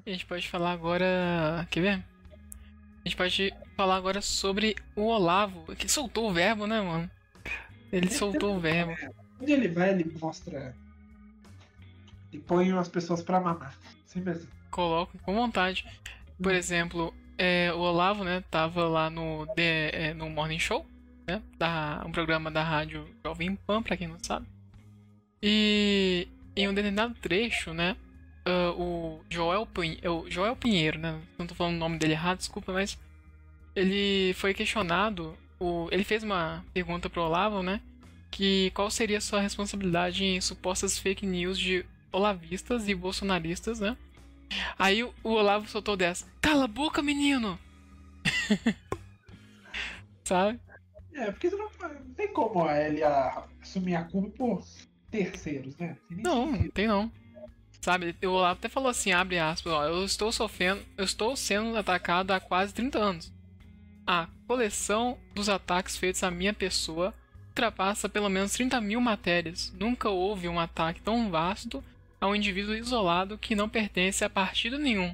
A gente pode falar agora. Quer ver? A gente pode falar agora sobre o Olavo, que soltou o verbo, né, mano? Ele soltou o verbo. Onde ele vai, ele mostra. Ele põe as pessoas pra mamar. Sempre assim. Coloco com vontade. Por exemplo, é, o Olavo, né, tava lá no, The- é, no Morning Show, né? Da, um programa da rádio Jovem Pan, pra quem não sabe. E em um determinado trecho, né? Uh, o Joel, Pinheiro, Joel Pinheiro, né? Não tô falando o nome dele errado, desculpa, mas ele foi questionado. O, ele fez uma pergunta pro Olavo, né? Que qual seria a sua responsabilidade em supostas fake news de olavistas e bolsonaristas, né? Aí o Olavo soltou dessa: Cala a boca, menino! Sabe? É, porque não, não tem como ele assumir a culpa por terceiros, né? Não, não tem não. Sabe, o Olavo até falou assim, abre aspas, ó, eu estou sofrendo, eu estou sendo atacado há quase 30 anos. A coleção dos ataques feitos à minha pessoa ultrapassa pelo menos 30 mil matérias. Nunca houve um ataque tão vasto a um indivíduo isolado que não pertence a partido nenhum,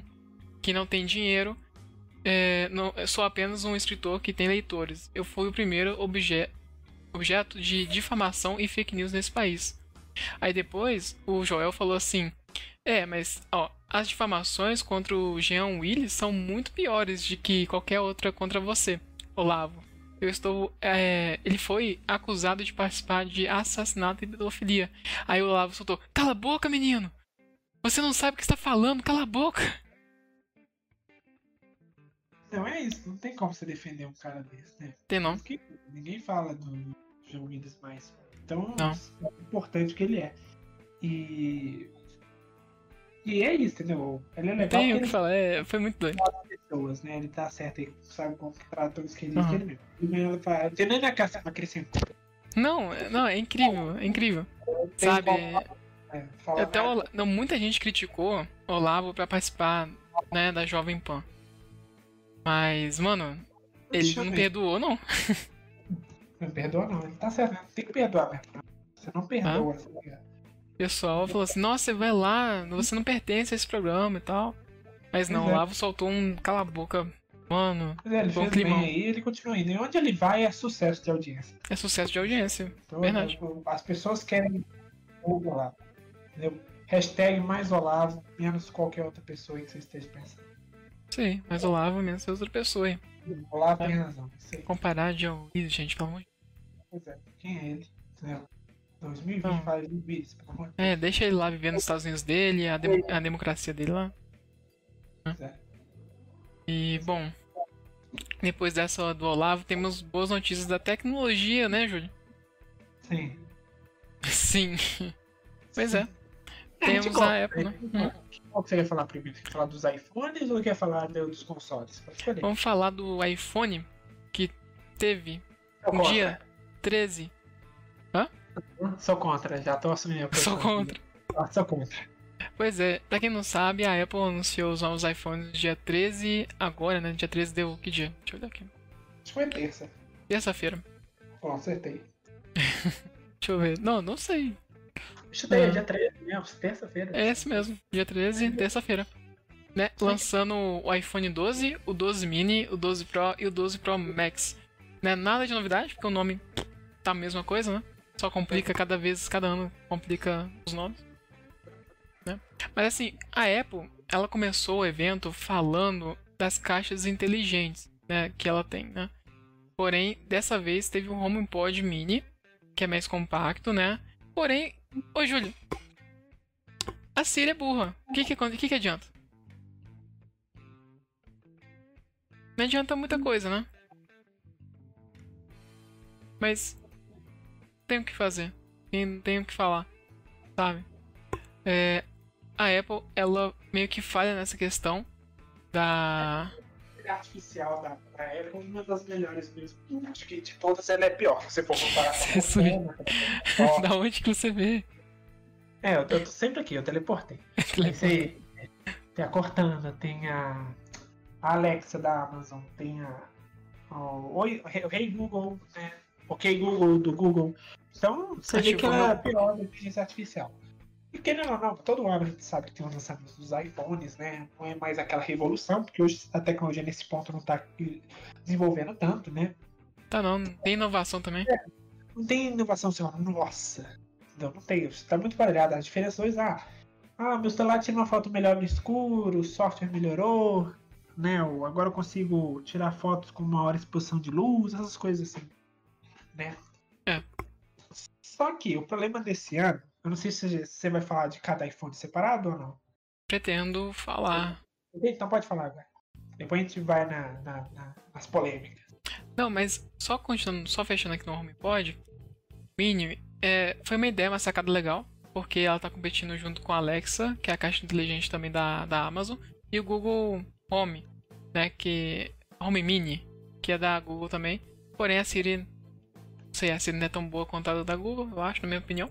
que não tem dinheiro. É, não, sou apenas um escritor que tem leitores. Eu fui o primeiro obje, objeto de difamação e fake news nesse país. Aí depois o Joel falou assim: É, mas ó, as difamações contra o Jean Willis são muito piores de que qualquer outra contra você, Olavo. Eu estou. É, ele foi acusado de participar de assassinato e pedofilia. Aí o Olavo soltou: Cala a boca, menino! Você não sabe o que está falando, cala a boca! Não, é isso, não tem como você defender um cara desse, né? Tem não. Ninguém fala do Jean Willis mais então, Não. é importante que ele é. E. E é isso, entendeu? Ele é legal. Tem o que falar, é, foi muito doido. pessoas, né? Ele tá certo aí, sabe como que trata os que ele uhum. mesmo. Ele não tem nem acrescentar. Não, não, é incrível, é incrível. Sabe? É, Até o, não, muita gente criticou o Olavo pra participar né, da Jovem Pan. Mas, mano, ele não perdoou, não. Não perdoa não, ele tá certo, tem que perdoar mesmo. Você não perdoa. Ah. O pessoal falou assim, nossa, você vai lá, você não pertence a esse programa e tal. Mas não, o Lavo soltou um cala a boca, mano. Mas é, ele fez climão. bem aí, ele continua indo. E onde ele vai é sucesso de audiência. É sucesso de audiência, então, verdade. As pessoas querem o Olavo, entendeu? Hashtag mais Olavo, menos qualquer outra pessoa que você esteja pensando. Sim, mais Olavo, menos outra pessoa. Hein? Olavo tem razão. Comparar de ouvido, gente, pelo amor de Pois é, quem é ele? Entendeu? 2020 não. faz isso, pelo amor de É, deixa ele lá vivendo nos Estados Unidos dele, a, de a democracia dele lá. É. E, bom, depois dessa do Olavo, temos boas notícias da tecnologia, né, Júlio? Sim. Sim. Pois é. é temos a, Apple, né? Hum. Qual que você quer falar primeiro? Você quer falar dos iPhones ou quer falar dos consoles? Vamos falar do iPhone que teve um dia 13. Sou contra, já tô assumindo a Sou contra. Ah, sou contra. Pois é, pra quem não sabe, a Apple anunciou os novos iPhones dia 13, agora, né? Dia 13 deu que dia? Deixa eu olhar aqui. Acho que foi terça. Terça-feira. Bom, acertei. Deixa eu ver. Não, não sei. Chutei, é dia 13 mesmo, terça-feira. É esse mesmo, dia 13, terça-feira. Né? Lançando o iPhone 12, o 12 mini, o 12 Pro e o 12 Pro Max. Né? Nada de novidade, porque o nome tá a mesma coisa, né? Só complica cada vez, cada ano complica os nomes. Né? Mas assim, a Apple, ela começou o evento falando das caixas inteligentes, né, que ela tem, né? Porém, dessa vez teve o HomePod Mini, que é mais compacto, né? Porém, ô Júlio, a Siri é burra. O que que, que que adianta? Não adianta muita coisa, né? Mas tenho que fazer. Tenho que falar. Sabe? É, a Apple, ela meio que falha nessa questão da. artificial da, da Apple, uma das melhores mesmo. Acho que de todas ela é pior, se você for comparar com a Da onde que você vê? É, eu, eu tô sempre aqui, eu teleportei. Você, tem a Cortana, tem a, a Alexa da Amazon, tem a. O, Oi, o Rei Google, né? Ok Google do Google. Então, você vê que ela é pior da inteligência artificial. E querendo ou não, todo ano a gente sabe que tem os lançamentos dos iPhones, né? Não é mais aquela revolução, porque hoje a tecnologia nesse ponto não está desenvolvendo tanto, né? Tá não, tem inovação também. É, não tem inovação, assim, nossa. Não, não tem. Está muito variado. As diferenças, ah, ah, meu celular tira uma foto melhor no escuro, o software melhorou, né? Agora eu consigo tirar fotos com maior exposição de luz, essas coisas assim. né? É. Só que o problema desse ano, eu não sei se você vai falar de cada iPhone separado ou não. Pretendo falar. Então pode falar agora. Depois a gente vai na, na- na- nas polêmicas. Não, mas só continuando, só fechando aqui no HomePod, Mini, é, foi uma ideia, uma sacada legal, porque ela tá competindo junto com a Alexa, que é a caixa inteligente também da, da Amazon, e o Google Home, né, que Home Mini, que é da Google também. Porém a Siri, não sei, Siri não é tão boa quanto a da Google, eu acho, na minha opinião.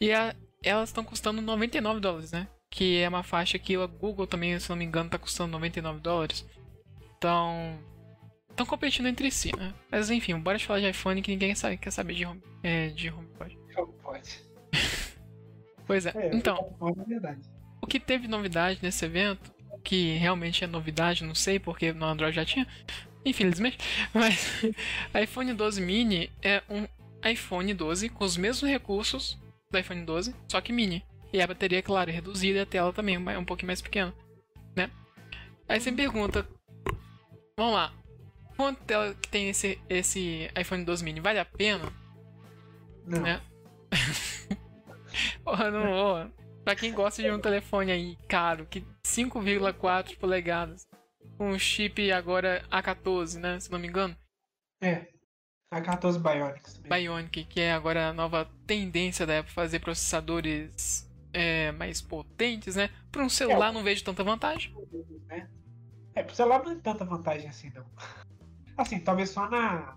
E a- elas estão custando 99 dólares, né? Que é uma faixa que a Google também, se não me engano, tá custando 99 dólares. Então, estão competindo entre si, né? Mas enfim, bora falar de iPhone que ninguém sabe, quer saber de home, é, de HomePod. Pode. Pois é. É, Então, o que teve novidade nesse evento, que realmente é novidade, não sei porque no Android já tinha, infelizmente, mas iPhone 12 mini é um iPhone 12 com os mesmos recursos do iPhone 12, só que mini. E a bateria, claro, é reduzida e a tela também é um pouquinho mais pequena, né? Aí você me pergunta, vamos lá, quanto tela que tem esse, esse iPhone 12 mini? Vale a pena? Não. né? Porra, não vou. Pra quem gosta de um telefone aí caro, que 5,4 polegadas, com um chip agora A14, né? Se não me engano, É. A 14 Bionics também. Bionic, que é agora a nova tendência da Apple fazer processadores é, mais potentes, né? Pra um celular não vejo tanta vantagem. né? É, pro celular não é tanta vantagem assim, não. Assim, talvez só na,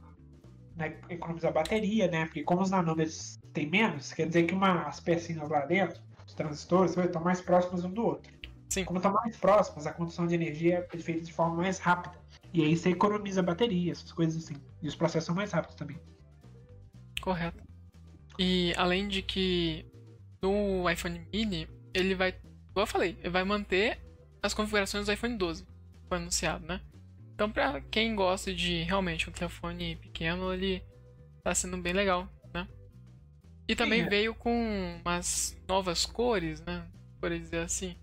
na economizar bateria, né? Porque como os nanômetros tem menos, quer dizer que uma, as pecinhas lá dentro, os transistores, estão mais próximos um do outro. Sim. Como estão mais próximas, a condução de energia é feita de forma mais rápida. E aí você economiza bateria, essas coisas assim. E os processos são mais rápidos também. Correto. E além de que no iPhone mini, ele vai, como eu falei, ele vai manter as configurações do iPhone 12, foi anunciado, né? Então, pra quem gosta de realmente um telefone pequeno, ele tá sendo bem legal, né? E também é. veio com umas novas cores, né? Por dizer assim.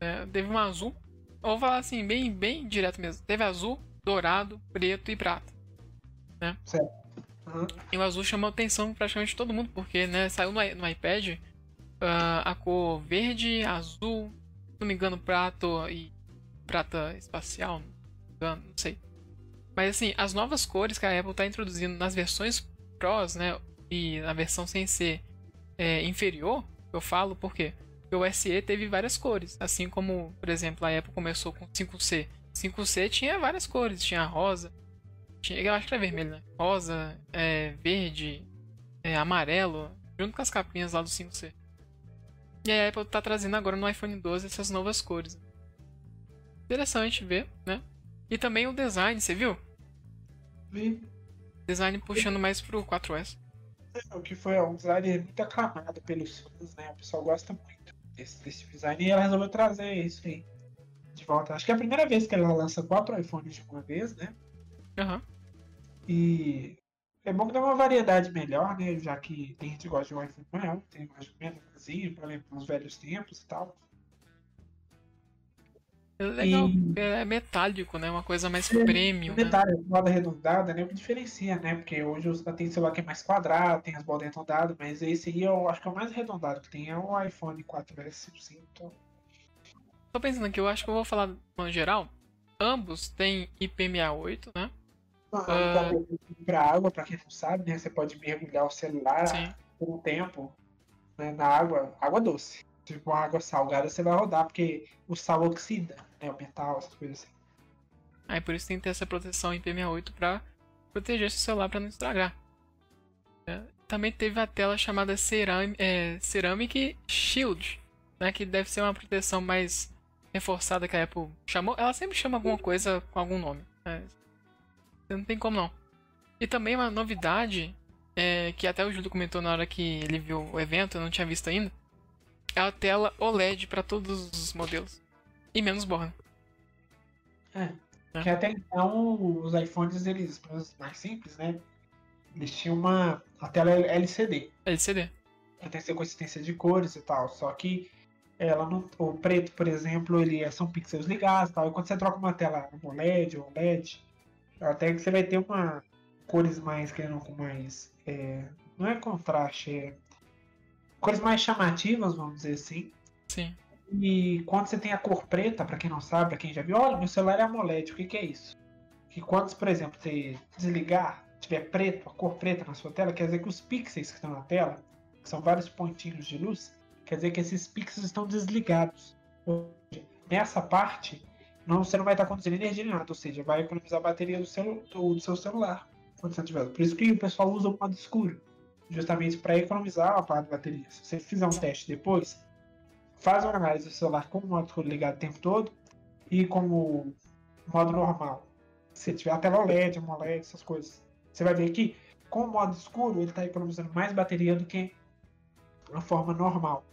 É, teve um azul. Eu vou falar assim, bem, bem direto mesmo. Teve azul, dourado, preto e prata. Uhum. E o azul chamou a atenção de praticamente todo mundo, porque né, saiu no, no iPad ah, a cor verde, azul, se não me engano, prato e prata espacial, não me engano, não sei. Mas assim, as novas cores que a Apple está introduzindo nas versões Pros, né, e na versão sem ser é, inferior, eu falo por quê? O SE teve várias cores, assim como, por exemplo, a Apple começou com 5C. 5C tinha várias cores, tinha rosa, tinha, eu acho que era vermelho, né? Rosa, é, verde, é, amarelo, junto com as capinhas lá do 5C. E a Apple tá trazendo agora no iPhone 12 essas novas cores. Interessante ver, né? E também o design, você viu? Vi. Design puxando mais pro 4S. É, O que foi um design muito aclamado pelos fãs, né? O pessoal gosta muito desse, desse design e ela resolveu trazer isso aí de volta. Acho que é a primeira vez que ela lança quatro iPhones de uma vez, né? Aham. E é bom que dá uma variedade melhor, né? Já que tem gente que gosta de um iPhone maior, tem mais menorzinho, pra lembrar os velhos tempos e tal. É legal, E- é metálico, né? Uma coisa mais É, premium, O né? detalhe, a borda arredondada, né? O que diferencia, né? Porque hoje tem celular que é mais quadrado, tem as bordas arredondadas, mas esse aí eu acho que é o mais arredondado que tem, é o iPhone 4S. Sim, então... Tô pensando aqui, eu acho que eu vou falar no geral. Ambos têm IP68, né? Ah, Pra água, pra quem não sabe, né? Você pode mergulhar o celular Sim. por um tempo né, na água, água doce. Tipo, uma água salgada você vai rodar, porque o sal oxida, O metal, essas coisas assim. Aí por isso tem que ter essa proteção IP68 pra proteger seu celular pra não estragar. É, Também teve a tela chamada é, Ceramic Shield, né? Que deve ser uma proteção mais reforçada que a Apple chamou. Ela sempre chama alguma coisa com algum nome. né? Não tem como não. E também uma novidade é, que até o Júlio comentou na hora que ele viu o evento, eu não tinha visto ainda. É a tela OLED para todos os modelos. E menos borda. É. É. Que até então os iPhones, eles, menos mais simples, né? Eles tinham uma. A tela LCD. LCD. Tem essa consistência de cores e tal. Só que ela não. O preto, por exemplo, ele é, são pixels ligados e tal. E quando você troca uma tela AMOLED ou LED, até que você vai ter uma. cores mais, querendo com mais. É, não é contraste, é cores mais chamativas, vamos dizer assim. Sim. E quando você tem a cor preta, para quem não sabe, para quem já viu, olha, meu celular é AMOLED, o que, que é isso? Que quando, por exemplo, você desligar, tiver preto, a cor preta na sua tela, quer dizer que os pixels que estão na tela, que são vários pontinhos de luz, quer dizer que esses pixels estão desligados. Nessa parte, não, você não vai estar conduzindo energia nem nada, ou seja, vai economizar a bateria do, celu, do, do seu celular quando você tiver. Por isso que o pessoal usa o modo escuro, justamente para economizar a parte da bateria. Se você fizer um teste depois, faz uma análise do celular com o escuro ligado o tempo todo e com o modo normal. Se tiver a tela OLED, AMOLED, essas coisas, você vai ver que com o modo escuro ele está economizando mais bateria do que a forma normal.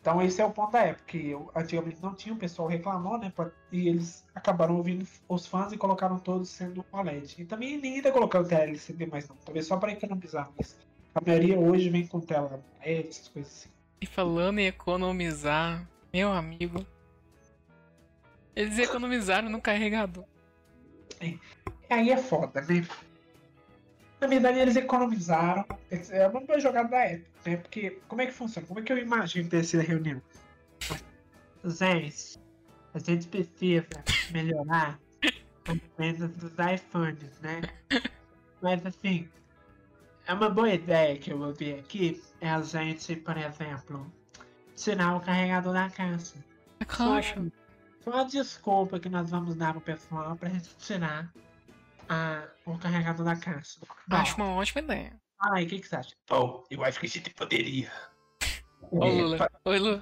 Então esse é o ponto da época, que antigamente não tinha, o pessoal reclamou, né? E eles acabaram ouvindo os fãs e colocaram todos sendo OLED. E também ninguém tá colocando tela LCD mais não, talvez só para economizar, mas a maioria hoje vem com tela LED, essas coisas assim. E falando em economizar, meu amigo, eles economizaram no carregador. É. Aí é foda, né? Na verdade, eles economizaram. É uma boa jogada da época, né? Porque como é que funciona? Como é que eu imagino ter sido reunião? Gente, a gente precisa melhorar as vendas dos iPhones, né? Mas assim, é uma boa ideia que eu vou ver aqui é a gente, por exemplo, tirar o carregador da caixa. É claro. Só uma desculpa que nós vamos dar pro pessoal pra gente tirar a, o carregador da caixa. Acho uma ótima ideia. Fala aí, o que, que você acha? Oh, eu acho que a gente poderia. Ô, Lula. Oi, Lula.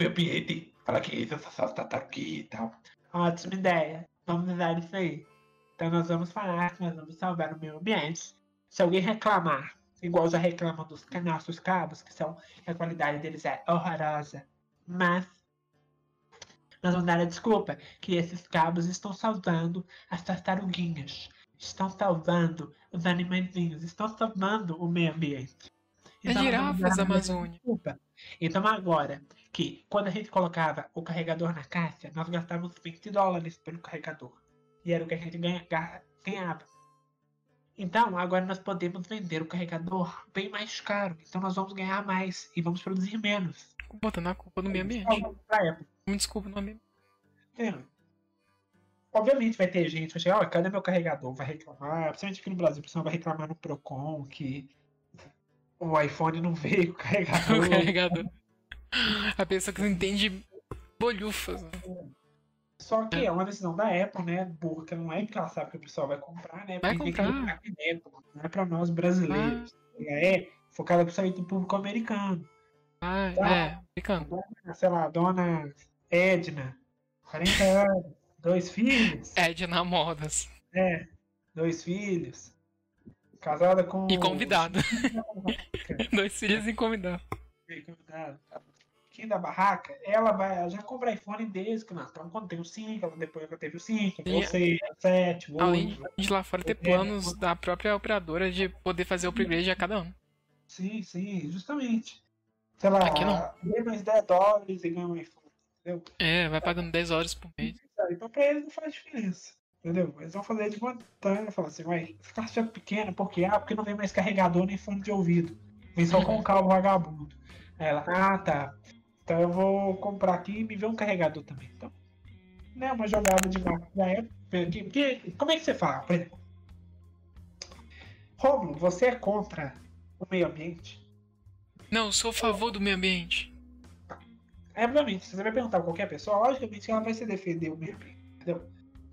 Ambiente. Fala que essa sala tá aqui e tal. Ótima ideia. Vamos usar isso aí. Então nós vamos falar que nós vamos salvar o meio ambiente. Se alguém reclamar, igual já reclamam dos nossos cabos, que são a qualidade deles é horrorosa, mas nós vamos dar a desculpa que esses cabos estão salvando as tartaruguinhas, estão salvando os animaizinhos, estão salvando o meio ambiente. Então, é girafas Amazônia. Desculpa. Então agora, que quando a gente colocava o carregador na caixa, nós gastávamos 20 dólares pelo carregador. E era o que a gente ganha, ganhava. Então, agora nós podemos vender o carregador bem mais caro. Então nós vamos ganhar mais e vamos produzir menos. Botando a culpa no meio ambiente. Me desculpa no meio é. Obviamente vai ter gente que vai chegar, ó, cadê meu carregador? Vai reclamar, principalmente aqui no Brasil, o pessoal vai reclamar no Procon que o iPhone não veio com carregador. o carregador. A pessoa que não entende bolhufas. Né? Só que é. é uma decisão da Apple, né? Burra, que não é porque ela sabe que o pessoal vai comprar, né? Vai porque comprar. Apple, não é pra nós brasileiros. Ah. Ela é focada pro sair do público americano. Ah, então, é, americano. Sei lá, dona Edna, 40 anos, dois filhos. Edna Modas. É, dois filhos. Casada com. E convidado. dois filhos e convidado. E convidado da barraca, ela vai, ela já compra iPhone desde que não. Então, quando tem o 5, ela depois ela teve o 5, o 6, o 7, o 8. Além de lá fora ter planos da própria operadora de poder fazer o upgrade a cada ano. Sim, sim, justamente. Sei lá, Aqui não. ganha mais 10 dólares e ganha um iPhone, entendeu? É, vai pagando 10 horas por mês. Então pra eles não faz diferença. Entendeu? Eles vão fazer de vantagem, falar assim, ué, esse caixa é pequena, por quê? Ah, porque não vem mais carregador nem fone de ouvido. Vem só com o cabo vagabundo. Ela, ah, tá. Então eu vou comprar aqui e me ver um carregador também. Então, né, uma jogada de marketing da época. Porque, como é que você fala? Por exemplo, Romulo, você é contra o meio ambiente? Não, sou a favor do meio ambiente. É, obviamente, se você vai perguntar a qualquer pessoa, logicamente ela vai se defender o meio ambiente, entendeu?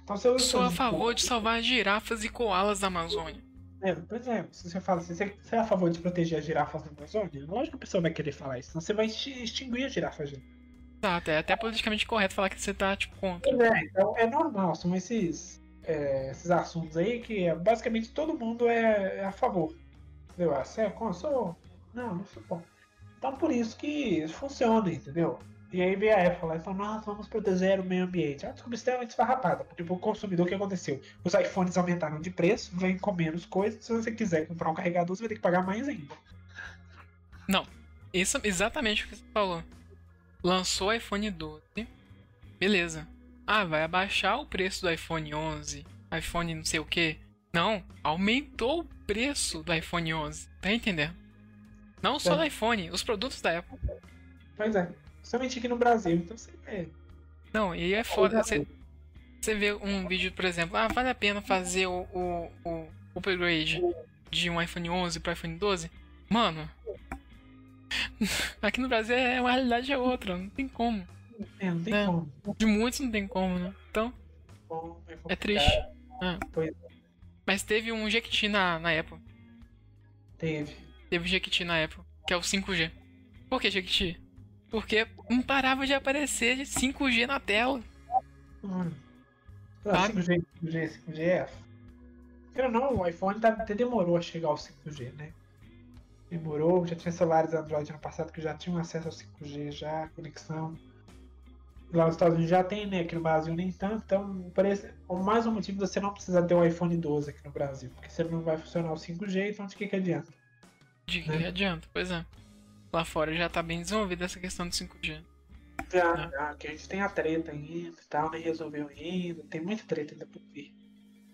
Então, se eu sou a favor de salvar girafas e koalas da Amazônia. É, por exemplo, se você fala assim, você, você é a favor de proteger as girafas da Amazônia, lógico que a pessoa vai querer falar isso, senão você vai extinguir as girafas. Exato, é até politicamente correto falar que você tá, tipo, contra. É, então é normal, são esses, é, esses assuntos aí que é, basicamente todo mundo é, é a favor. Entendeu? Ah, você é contra? Sou. Não, não sou contra. Então por isso que funciona, entendeu? E aí veio a Apple lá e falou, nós vamos proteger o meio ambiente. É uma desculpa extremamente esfarrapada. Tipo, o consumidor, o que aconteceu? Os iPhones aumentaram de preço, vem com menos coisas. Se você quiser comprar um carregador, você vai ter que pagar mais ainda. Não. Isso exatamente o que você falou. Lançou o iPhone 12. Beleza. Ah, vai abaixar o preço do iPhone 11, iPhone não sei o que. Não, aumentou o preço do iPhone 11. Tá entendendo? Não só É. do iPhone, os produtos da Apple. Pois é. Somente aqui no Brasil. Então você é. Não, e é foda. Você, você vê um vídeo, por exemplo, ah, vale a pena fazer o, o, o upgrade de um iPhone 11 para iPhone 12? Mano, aqui no Brasil é uma realidade é outra, não tem como. É, não tem É. como. De muitos não tem como, né? Então, Bom, é complicado. triste. Ah. Pois Mas teve um Jequiti na, na Apple. Teve. Teve um Jequiti na Apple, que é o 5G. Por que Jequiti? Porque não parava de aparecer 5G na tela. Hum. Ah. 5G, 5G, 5G é. Quero não, o iPhone tá- até demorou a chegar ao 5G, né? Demorou, já tinha celulares Android ano passado que já tinham acesso ao 5G, já, conexão. Lá nos Estados Unidos já tem, né? Aqui no Brasil nem tanto, então parece mais um motivo de você não precisar ter um iPhone 12 aqui no Brasil, porque você não vai funcionar o 5G, então de que, que adianta? De que Né? adianta? Pois é. Lá fora já tá bem desenvolvida essa questão do 5G. Já, É. já, que a gente tem a treta ainda e tal, nem resolveu ainda, tem muita treta ainda por vir.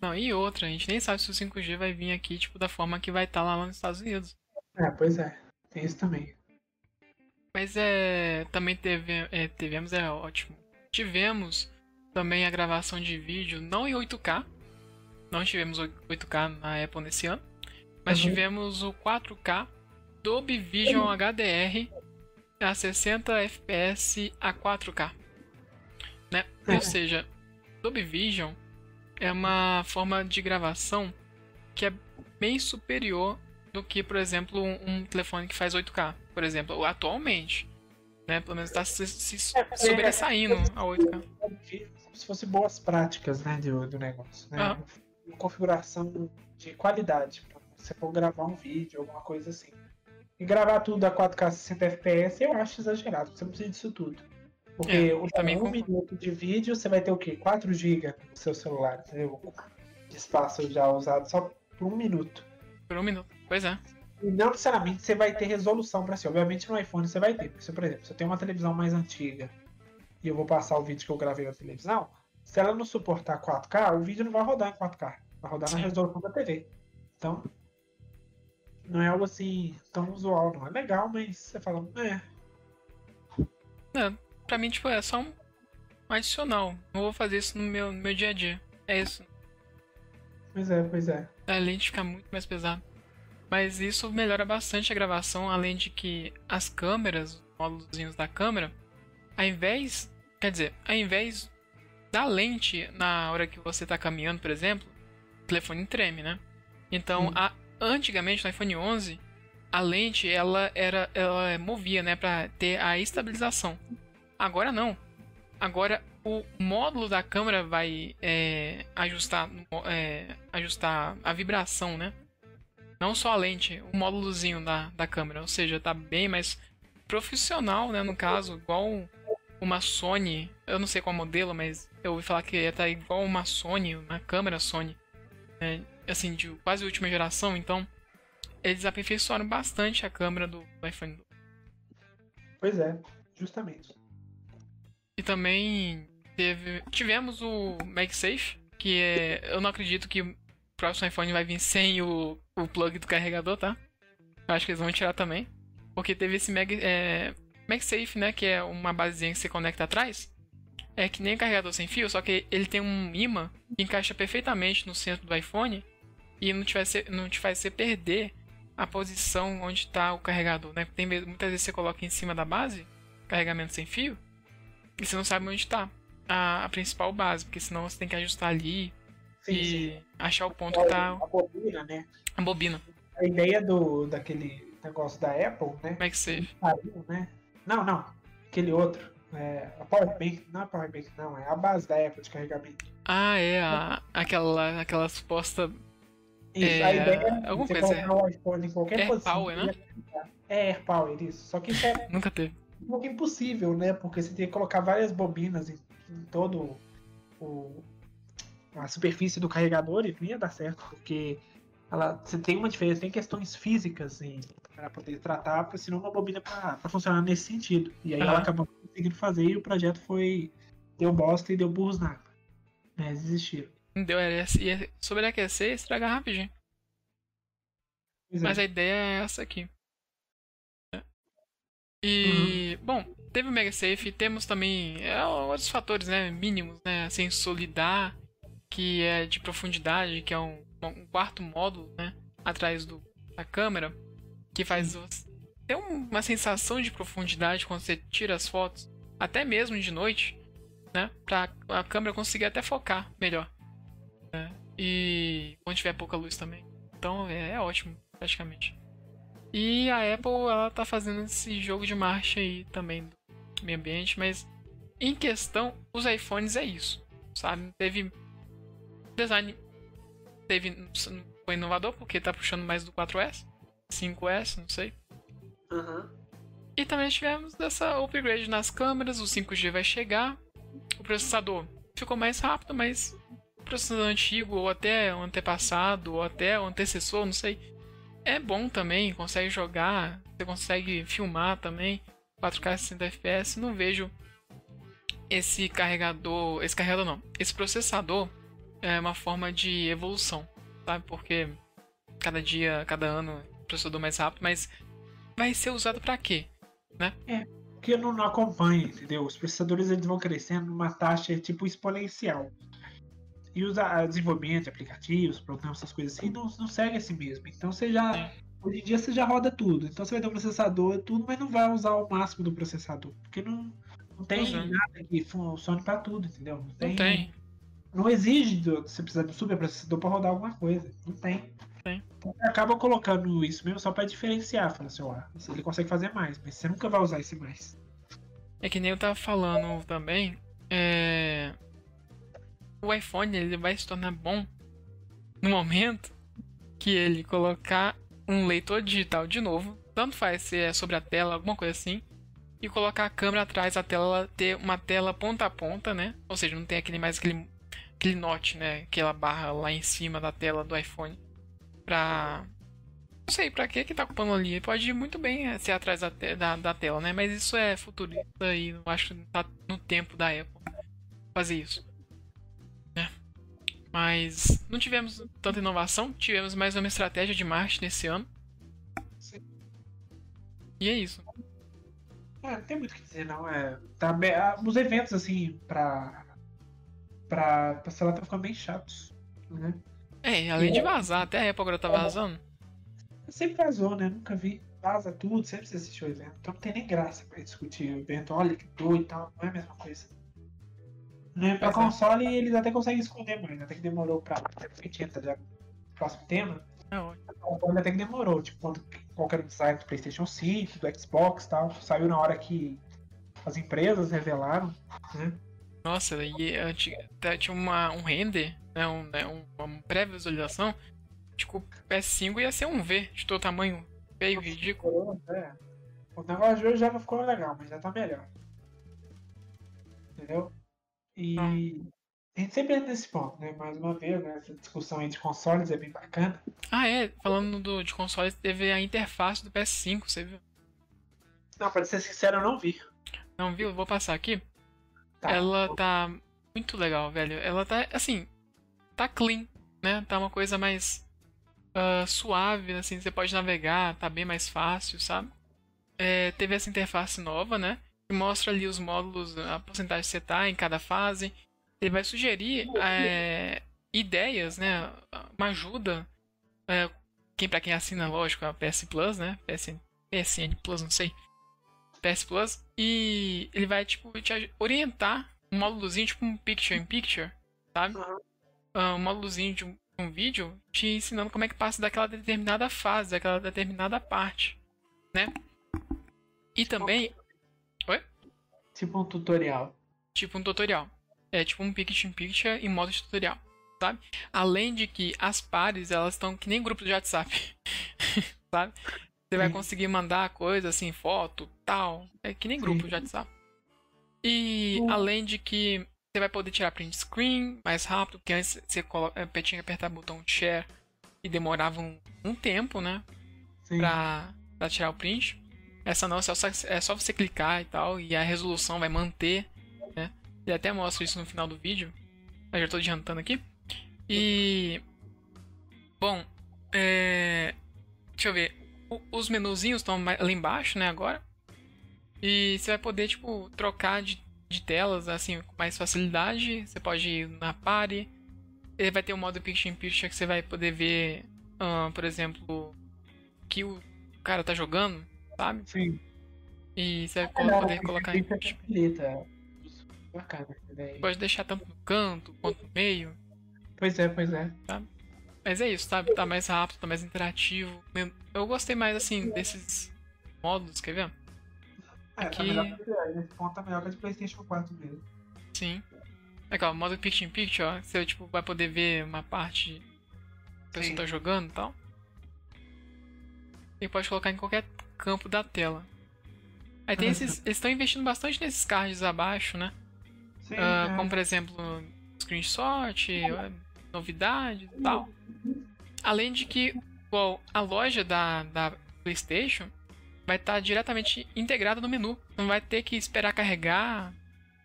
Não, e outra, a gente nem sabe se o 5G vai vir aqui, tipo, da forma que vai estar lá nos Estados Unidos. É, pois é, tem isso também. Mas é. Também teve, é, tivemos, é ótimo. Tivemos também a gravação de vídeo, não em 8K. Não tivemos 8K na Apple nesse ano. Mas Uhum. tivemos o 4K Dolby Vision HDR a 60 FPS a 4K. Né? Ou É. seja, Dolby Vision é uma forma de gravação que é bem superior do que, por exemplo, um, telefone que faz 8K, por exemplo, atualmente. Né? Pelo menos está se, se É, sobressaindo a 8K. Como se fosse boas práticas, né, do, do negócio, né? Ah. Uma configuração de qualidade, pra você for gravar um vídeo, alguma coisa assim. E gravar tudo a 4K 60 FPS eu acho exagerado, você não precisa disso tudo. Porque É, um concordo. minuto de vídeo você vai ter o quê? 4 GB no seu celular, entendeu? De espaço já usado só por um minuto. Por um minuto. Pois é. E não necessariamente você vai ter resolução para si. Obviamente no iPhone você vai ter. Se, por exemplo, se eu tenho uma televisão mais antiga e eu vou passar o vídeo que eu gravei na televisão, se ela não suportar 4K, o vídeo não vai rodar em 4K. Vai rodar na Sim. resolução da TV. Então, não é algo assim tão usual, não. É legal, mas você fala, é, É, pra mim, tipo, é só um adicional. Não vou fazer isso no meu, no meu dia a dia. É isso. pois é, pois é. A lente fica muito mais pesada. Mas isso melhora bastante a gravação, além de que as câmeras, os módulos da câmera, ao invés. Quer dizer, ao invés da lente na hora que você tá caminhando, por exemplo, o telefone treme, né? Então, Sim. a- antigamente no iPhone 11, a lente ela era ela movia, né, para ter a estabilização. Agora não. Agora o módulo da câmera vai é, ajustar é, ajustar a vibração, né? Não só a lente, o módulozinho da, da câmera. Ou seja, tá bem mais profissional, né? No caso, igual uma Sony. Eu não sei qual modelo, mas eu ouvi falar que ia tá igual uma Sony, uma câmera Sony. né, assim, de quase última geração. Então, eles aperfeiçoaram bastante a câmera do, do iPhone. Pois é, justamente. E também teve, tivemos o MagSafe, que é, eu não acredito que o próximo iPhone vai vir sem o, o plug do carregador, tá? Eu acho que eles vão tirar também. Porque teve esse Mag, é, MagSafe, né? Que é uma basezinha que você conecta atrás. É que nem carregador sem fio, só que ele tem um imã que encaixa perfeitamente no centro do iPhone e não te faz você, não te faz você perder a posição onde está o carregador, né? Tem, muitas vezes você coloca em cima da base, carregamento sem fio, e você não sabe onde está a, a principal base, porque senão você tem que ajustar ali Sim, e sim. achar o ponto que tá A bobina, né? a bobina. A ideia do, daquele negócio da Apple, né? MagSafe. saiu, né? Não, não. Aquele outro. É, a Powerbank, não é a Powerbank, não. É a base da Apple de carregamento. Ah, é a, aquela, aquela suposta. Isso, É, a ideia é você coisa, colocar o iPhone em qualquer Air posição. Power, né? É Air Power, isso. Só que isso é Nunca teve. um pouco impossível, né? Porque você tem que colocar várias bobinas em, em todo o, a superfície do carregador e não ia dar certo, porque ela, você tem uma diferença, tem questões físicas para poder tratar, porque senão uma bobina para funcionar nesse sentido. E aí ela Aham. acabou conseguindo fazer e o projeto foi. deu bosta e deu burros na água. Né, desistiram. Deu, era, ia sobreaquecer e estragar rapidinho. Pois é. Mas a ideia é essa aqui. E, bom, teve o MagSafe, temos também é, outros fatores, né, mínimos, né, assim, Solidar, que é de profundidade, que é um, um quarto módulo, né, atrás do, da câmera, que faz você ter uma sensação de profundidade quando você tira as fotos, até mesmo de noite, né, pra a câmera conseguir até focar melhor. Né, E quando tiver pouca luz também. Então é, é ótimo, praticamente. E a Apple, ela tá fazendo esse jogo de marcha aí também do meio ambiente, mas em questão, os iPhones é isso, sabe? Teve design, teve, não foi inovador porque tá puxando mais do 4S, 5S, não sei. Aham. E também tivemos essa upgrade nas câmeras, o 5G vai chegar, o processador ficou mais rápido, mas processador antigo, ou até o antepassado, ou até o antecessor, não sei, é bom também, consegue jogar, você consegue filmar também, 4K 60 FPS, não vejo esse carregador, esse carregador não, esse processador é uma forma de evolução, sabe? Porque cada dia, cada ano, processador mais rápido, mas vai ser usado pra quê? Porque não, não acompanha, entendeu? Os processadores eles vão crescendo numa taxa tipo exponencial. E os de aplicativos, programas, essas coisas assim, não, não segue assim mesmo. Então você já. Hoje em dia você já roda tudo. Então você vai ter um processador e tudo, mas não vai usar o máximo do processador. Porque não, não tem é. nada que funcione pra tudo, entendeu? Não tem. Não exige do, você precisar de um superprocessador pra rodar alguma coisa. Não tem. Tem. Então você acaba colocando isso mesmo só pra diferenciar. Fala assim, ó, ele consegue fazer mais, mas você nunca vai usar esse mais. É que nem eu tava falando também, é... o iPhone ele vai se tornar bom no momento que ele colocar um leitor digital de novo, tanto faz se é sobre a tela, alguma coisa assim, e colocar a câmera atrás da tela, ter uma tela ponta a ponta, né? Ou seja, não tem aquele mais aquele, aquele note, né? Aquela barra lá em cima da tela do iPhone pra não sei pra que que tá ocupando ali. Pode muito bem é, ser atrás da, te- da, da tela, né? Mas isso é futurista e não acho que tá no tempo da Apple fazer isso. Mas não tivemos tanta inovação, tivemos mais uma estratégia de marketing nesse ano. Sim. E é isso. É, não tem muito o que dizer, não. É, tá ah, os eventos, assim, pra. pra, pra sei lá, estão ficando bem chatos. Né? É, além de vazar, até a Apple agora tá vazando. Sempre vazou, né? Nunca vi. Vaza tudo, sempre você assistiu o evento. Então não tem nem graça pra discutir o evento. Olha que doido e tal. Não é a mesma coisa. Né? Pra é. console, eles até conseguem esconder mais. Até que demorou pra. Porque a gente entra já no próximo tema. É ótimo. A console até que demorou. Tipo, quando qualquer design do PlayStation 5, do Xbox e tal. Saiu na hora que as empresas revelaram. Né? Nossa, e tá- tinha uma, um render, né, um, né, um- uma pré-visualização. Tipo, o PS5 ia ser um V, de todo tamanho feio, ridículo. É. O negócio de hoje já não ficou legal, mas já tá melhor. Entendeu? E a gente sempre entra nesse ponto, né? Mais uma vez, né? Essa discussão aí de consoles é bem bacana. Ah, é, falando do, de consoles, teve a interface do PS5, você viu? Não, pra ser sincero, eu não vi. Não viu? Vou passar aqui. Tá. Ela tá muito legal, velho. Ela tá, assim, tá clean, né? Tá uma coisa mais ah, suave, assim, você pode navegar, tá bem mais fácil, sabe? É, teve essa interface nova, né? Que mostra ali os módulos, a porcentagem que você tá em cada fase. Ele vai sugerir é, ideias, né? Uma ajuda. É, quem, pra quem assina, lógico, a PS Plus, né? PSN, PSN Plus, não sei. PS Plus. E ele vai, tipo, te orientar um módulozinho, tipo um picture in picture, sabe? Uhum. Um módulozinho de um, um vídeo te ensinando como é que passa daquela determinada fase, daquela determinada parte, né? E também, Tipo um tutorial. tipo um tutorial. É tipo um picture in picture em modo de tutorial, sabe? Além de que as pares, elas estão que nem grupo de WhatsApp, sabe? Você vai conseguir mandar coisa assim, foto, tal. É que nem grupo Sim. de WhatsApp. E Hum. além de que você vai poder tirar print screen mais rápido, porque antes você colo- eh, tinha que apertar o botão share e demorava um, um tempo, né? Sim. Pra, pra tirar o print. Essa não, é só, é só você clicar e tal, e a resolução vai manter, né? Ele até mostra isso no final do vídeo. Eu já tô adiantando aqui. E. Bom, é. Deixa eu ver. O- os menuzinhos estão ali embaixo, né, agora. E você vai poder, tipo, trocar de, de telas, assim, com mais facilidade. Você pode ir na party. Ele vai ter o modo Picture in Picture que você vai poder ver, por exemplo, que o cara tá jogando, sabe? Sim. E você vai Não, poder colocar em. Facilita. Bacana essa ideia. Pode deixar tanto no canto quanto no meio. Pois é, pois é. Mas é isso, sabe? Tá mais rápido, tá mais interativo. Eu gostei mais, assim, desses módulos, quer ver? É, Aqui- tá melhor que nesse ponto tá melhor que a de Playstation 4 mesmo. Sim. Aqui, ó, modo Picture in Picture, ó. Você, tipo, vai poder ver uma parte que a pessoa Sim. tá jogando e tal. E pode colocar em qualquer campo da tela. Aí tem esses... Eles estão investindo bastante nesses cards abaixo, né? Sim, Ah, é. como, por exemplo, screenshot, eh, novidades e tal. Além de que, igual, a loja da, da PlayStation vai estar diretamente integrada no menu. Não vai ter que esperar carregar.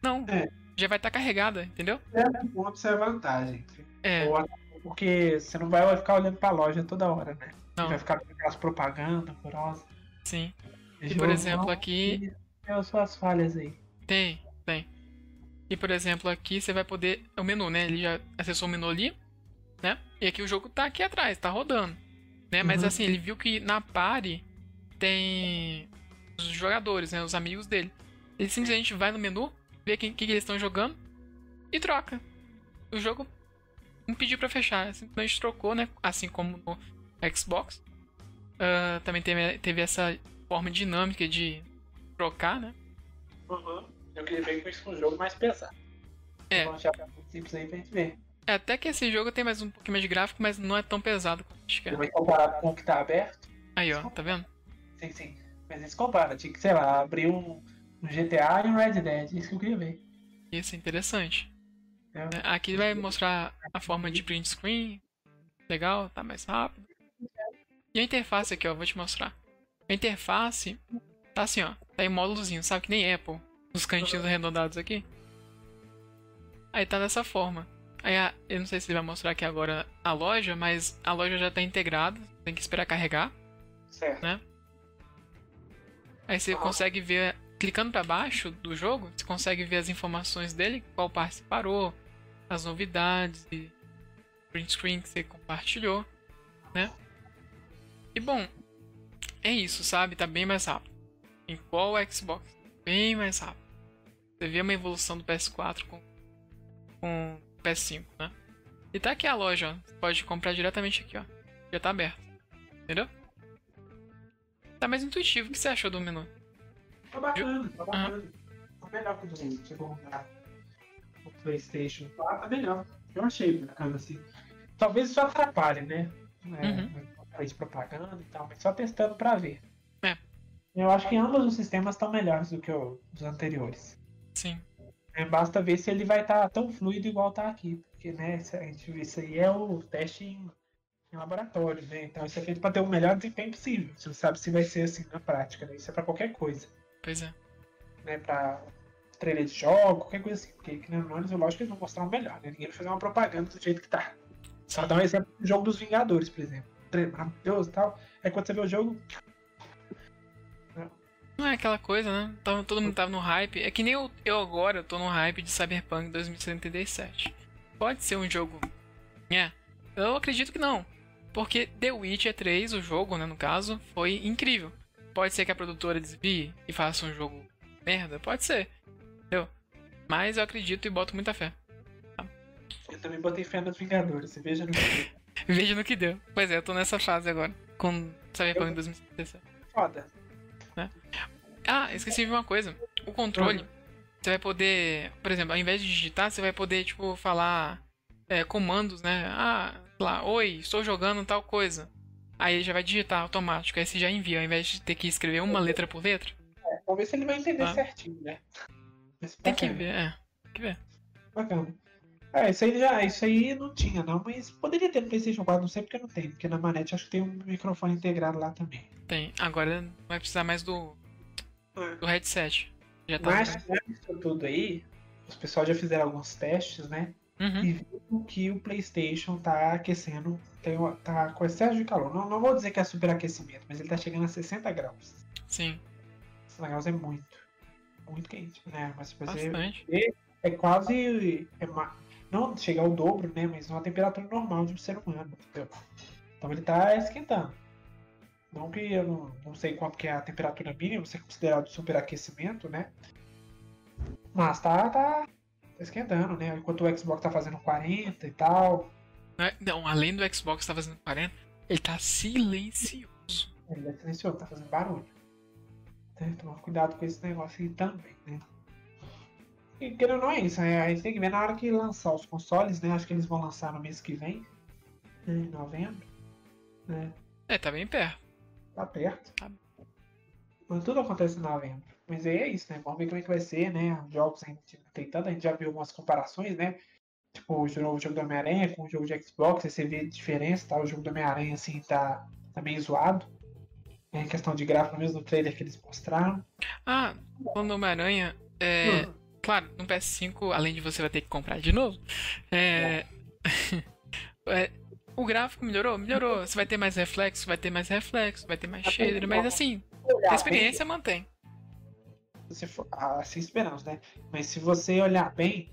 Não. É. Já vai estar carregada, entendeu? certo ponto isso é vantagem. É. Porque você não vai ficar olhando pra loja toda hora, né? Não. Vai ficar com aquelas propagandas horrorosas. Sim. E, Jogo, por exemplo, não, aqui. Tem as suas falhas aí. Tem, tem. E por exemplo, aqui você vai poder. O menu, né? Ele já acessou o menu ali, né? E aqui o jogo tá aqui atrás, tá rodando. Né? Mas Uhum. assim, ele viu que na party tem os jogadores, né? Os amigos dele. Ele simplesmente vai no menu, vê o que, que, que eles estão jogando e troca. O jogo não pediu pra fechar, simplesmente trocou, né? Assim como no Xbox. Ah, também teve, teve essa forma dinâmica de trocar, né? Uhum. Eu queria ver com isso um jogo mais pesado. É. Vamos achar simples aí pra gente ver. É, até que esse jogo tem mais um pouquinho mais de gráfico, mas não é tão pesado quanto a gente quer. Comparado com o que tá aberto, Aí, ó, tá vendo? sim, sim. Mas eles comparam. Tinha que, sei lá, abrir um, um GTA e um Red Dead. Isso que eu queria ver. Isso é interessante. É, Aqui vai mostrar a forma de print screen. Legal, tá mais rápido. E a interface aqui, ó, vou te mostrar. A interface tá assim, ó. Tá em módulozinho, sabe? Que nem Apple. Os cantinhos arredondados aqui. Aí tá dessa forma. Aí a- eu não sei se ele vai mostrar aqui agora a loja, mas a loja já tá integrada. Tem que esperar carregar. Certo. Né? Aí você consegue ver, clicando pra baixo do jogo, você consegue ver as informações dele, qual parte você parou, as novidades e print screen que você compartilhou, né? E bom, é isso, sabe? Tá bem mais rápido. Em qual Xbox? Bem mais rápido. Você vê uma evolução do PS4 com, com o PS5, né? E tá aqui a loja, ó. Você pode comprar diretamente aqui, ó. Já tá aberto. Entendeu? Tá mais intuitivo. O que você achou do menu? Tá bacana, tá bacana. Tá melhor que o do chegou o Playstation 4, tá melhor. Eu achei bacana assim. Talvez isso atrapalhe, né? É, Uhum. Fez propaganda e tal, mas só testando pra ver. É. Eu acho que ambos os sistemas estão melhores do que os anteriores. Sim. É, basta ver se ele vai estar tão fluido igual tá aqui. Porque, né, a gente, isso aí é o teste em, em laboratório, né? Então isso é feito para ter o melhor desempenho possível. Você não sabe se vai ser assim na prática, né? Isso é para qualquer coisa. Pois é. Né? Pra trailer de jogo, qualquer coisa assim. Porque aqui na Nunes, lógico que eles vão mostrar o melhor, né? Ninguém vai fazer uma propaganda do jeito que tá. Só dar um exemplo do jogo dos Vingadores, por exemplo. Maravilhoso e tal. Aí quando você vê o jogo, Não é aquela coisa, né? Tava- todo mundo tava no hype. É que nem eu, eu agora tô no hype de Cyberpunk 2077. Pode ser um jogo. É. Eu acredito que não. Porque The Witcher 3, o jogo, né, no caso, foi incrível. Pode ser que a produtora desvie e faça um jogo merda? Pode ser. Entendeu? Mas eu acredito e boto muita fé. eu também botei fé nos Vingadores. Você veja no Veja no que deu. Pois é, eu tô nessa fase agora. Com Cyberpunk 2077. foda. Ah, esqueci de uma coisa. O controle, você vai poder, por exemplo, ao invés de digitar, você vai poder, tipo, falar é, comandos, né? Ah, sei lá, oi, estou jogando tal coisa. Aí ele já vai digitar automático, aí você já envia, ao invés de ter que escrever uma letra por letra. Vamos ver se ele vai entender Ah. certinho, né? Tem que ver, é. Tem que ver. Bacana. É, isso aí já, isso aí não tinha não, mas poderia ter no Playstation 4, não sei porque não tem, porque na manete acho que tem um microfone integrado lá também. Tem. Agora vai precisar mais do, do headset. Já tá. Mas isso tudo aí, os pessoal já fizeram alguns testes, né? Uhum. e viram que o PlayStation tá aquecendo, tem, tá com excesso de calor. Não, não vou dizer que é superaquecimento, mas ele tá chegando a 60 graus. Sim, 60 graus é muito, muito quente, né? Mas você bastante. é quase. É não chega ao dobro, né? Mas uma temperatura normal de um ser humano, entendeu? Então ele tá esquentando. Não que eu não, não sei quanto que é a temperatura mínima, se é considerado superaquecimento, né? Mas tá, tá esquentando, né? Enquanto o Xbox tá fazendo 40 e tal. Não é- Não, além do Xbox tá fazendo 40, ele tá silencioso. Ele é silencioso, tá fazendo barulho. Né? Tomar cuidado com esse negócio aí também, né? E querendo não é isso, né? a gente tem que ver na hora que lançar os consoles, né? Acho que eles vão lançar no mês que vem, né? em novembro. Né? É, tá bem perto. Tá perto. Tá. Tudo acontece em novembro. Mas aí é isso, né? Vamos ver como é que vai ser, né? Os jogos a gente tem tanto, a gente já viu algumas comparações, né? Tipo, o novo jogo do Homem-Aranha com o jogo de Xbox, aí você vê a diferença, tá? O jogo do Homem-Aranha, assim, tá, tá meio zoado. É em questão de gráfico mesmo no trailer que eles mostraram. Ah, do Homem-Aranha, é. Hum. Claro, no PS5, além de você vai ter que comprar de novo, é. é, o gráfico melhorou? Melhorou. Você vai ter mais reflexo, vai ter mais reflexo, vai ter mais shader, mas assim, a experiência mantém. Se for, assim esperamos, né? Mas se você olhar bem,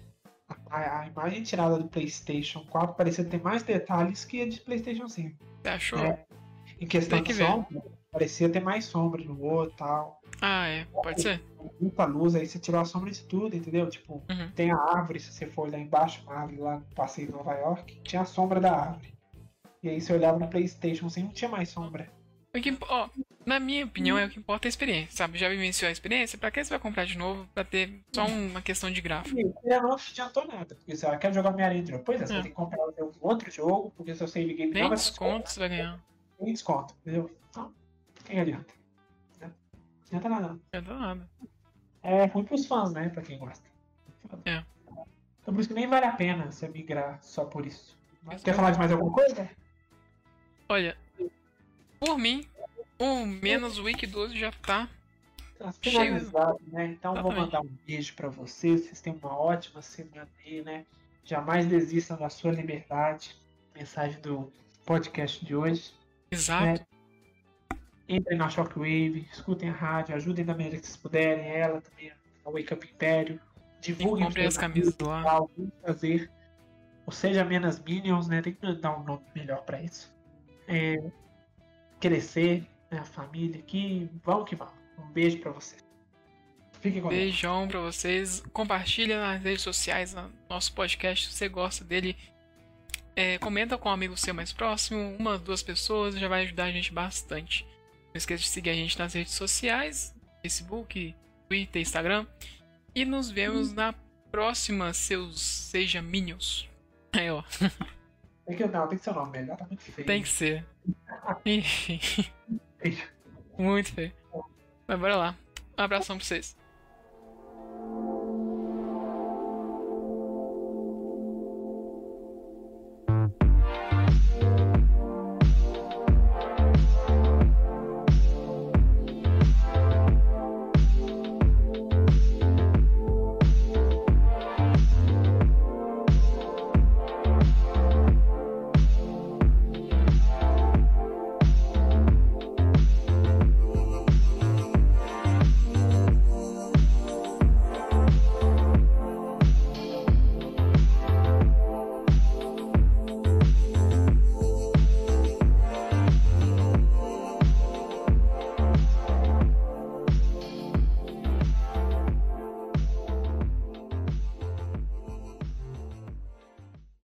a, a imagem tirada do PlayStation 4 parecia ter mais detalhes que a de PlayStation 5. Você achou? É. Em questão Tem que de ver. Parecia ter mais sombra no outro e tal. Ah, é. Pode ser. Muita luz, aí você tirou a sombra de tudo, entendeu? Tipo, Uhum. tem a árvore, se você for olhar embaixo, uma árvore lá no passeio de Nova York, tinha a sombra da árvore. E aí você olhava no PlayStation, assim, não tinha mais sombra. O que, ó, na minha opinião, é o que importa é a experiência, sabe? Já vivenciou a experiência? Pra que você vai comprar de novo pra ter só uma questão de gráfico? E já não adiantou nada. Porque você ah, quer jogar Homem-Aranha de novo. Pois é, você É. ter que comprar um outro jogo, porque seu save game Nem não vai desconto você vai ganhar. Tem desconto, entendeu? Quem adianta? Né? Não adianta nada. não. Adianta nada. É ruim pros fãs, né? Pra quem gosta. É. Então por isso que nem vale a pena você migrar só por isso. Mas Quer falar de mais alguma coisa? Olha, por mim, o menos Wiki 12 já tá. Tá finalizado, né? Então vou mandar um beijo pra vocês. Vocês tenham uma ótima semana aí, né? Jamais desistam da sua liberdade. Mensagem do podcast de hoje. Exato. Entrem na Shockwave, escutem a rádio, ajudem da maneira que vocês puderem, ela também, a Wake Up Império. Divulguem comprem as camisas lá. fazer. Ou seja, menos Minions, né? Tem que dar um nome melhor pra isso. É, crescer, né? A família aqui. Vamos que vamos. Um beijo pra vocês. Fiquem com. Beijão pra vocês. Compartilha nas redes sociais no nosso podcast se você gosta dele. É, comenta com um amigo seu mais próximo, uma, duas pessoas, já vai ajudar a gente bastante. Não esqueça de seguir a gente nas redes sociais, Facebook, Twitter, Instagram. E nos vemos na próxima, seus Seja Minions. Aí, ó, Tem que, não, tem que ser o nome melhor, tá muito feio. tem que ser. Enfim, muito feio. Mas bora lá. Um abração pra vocês.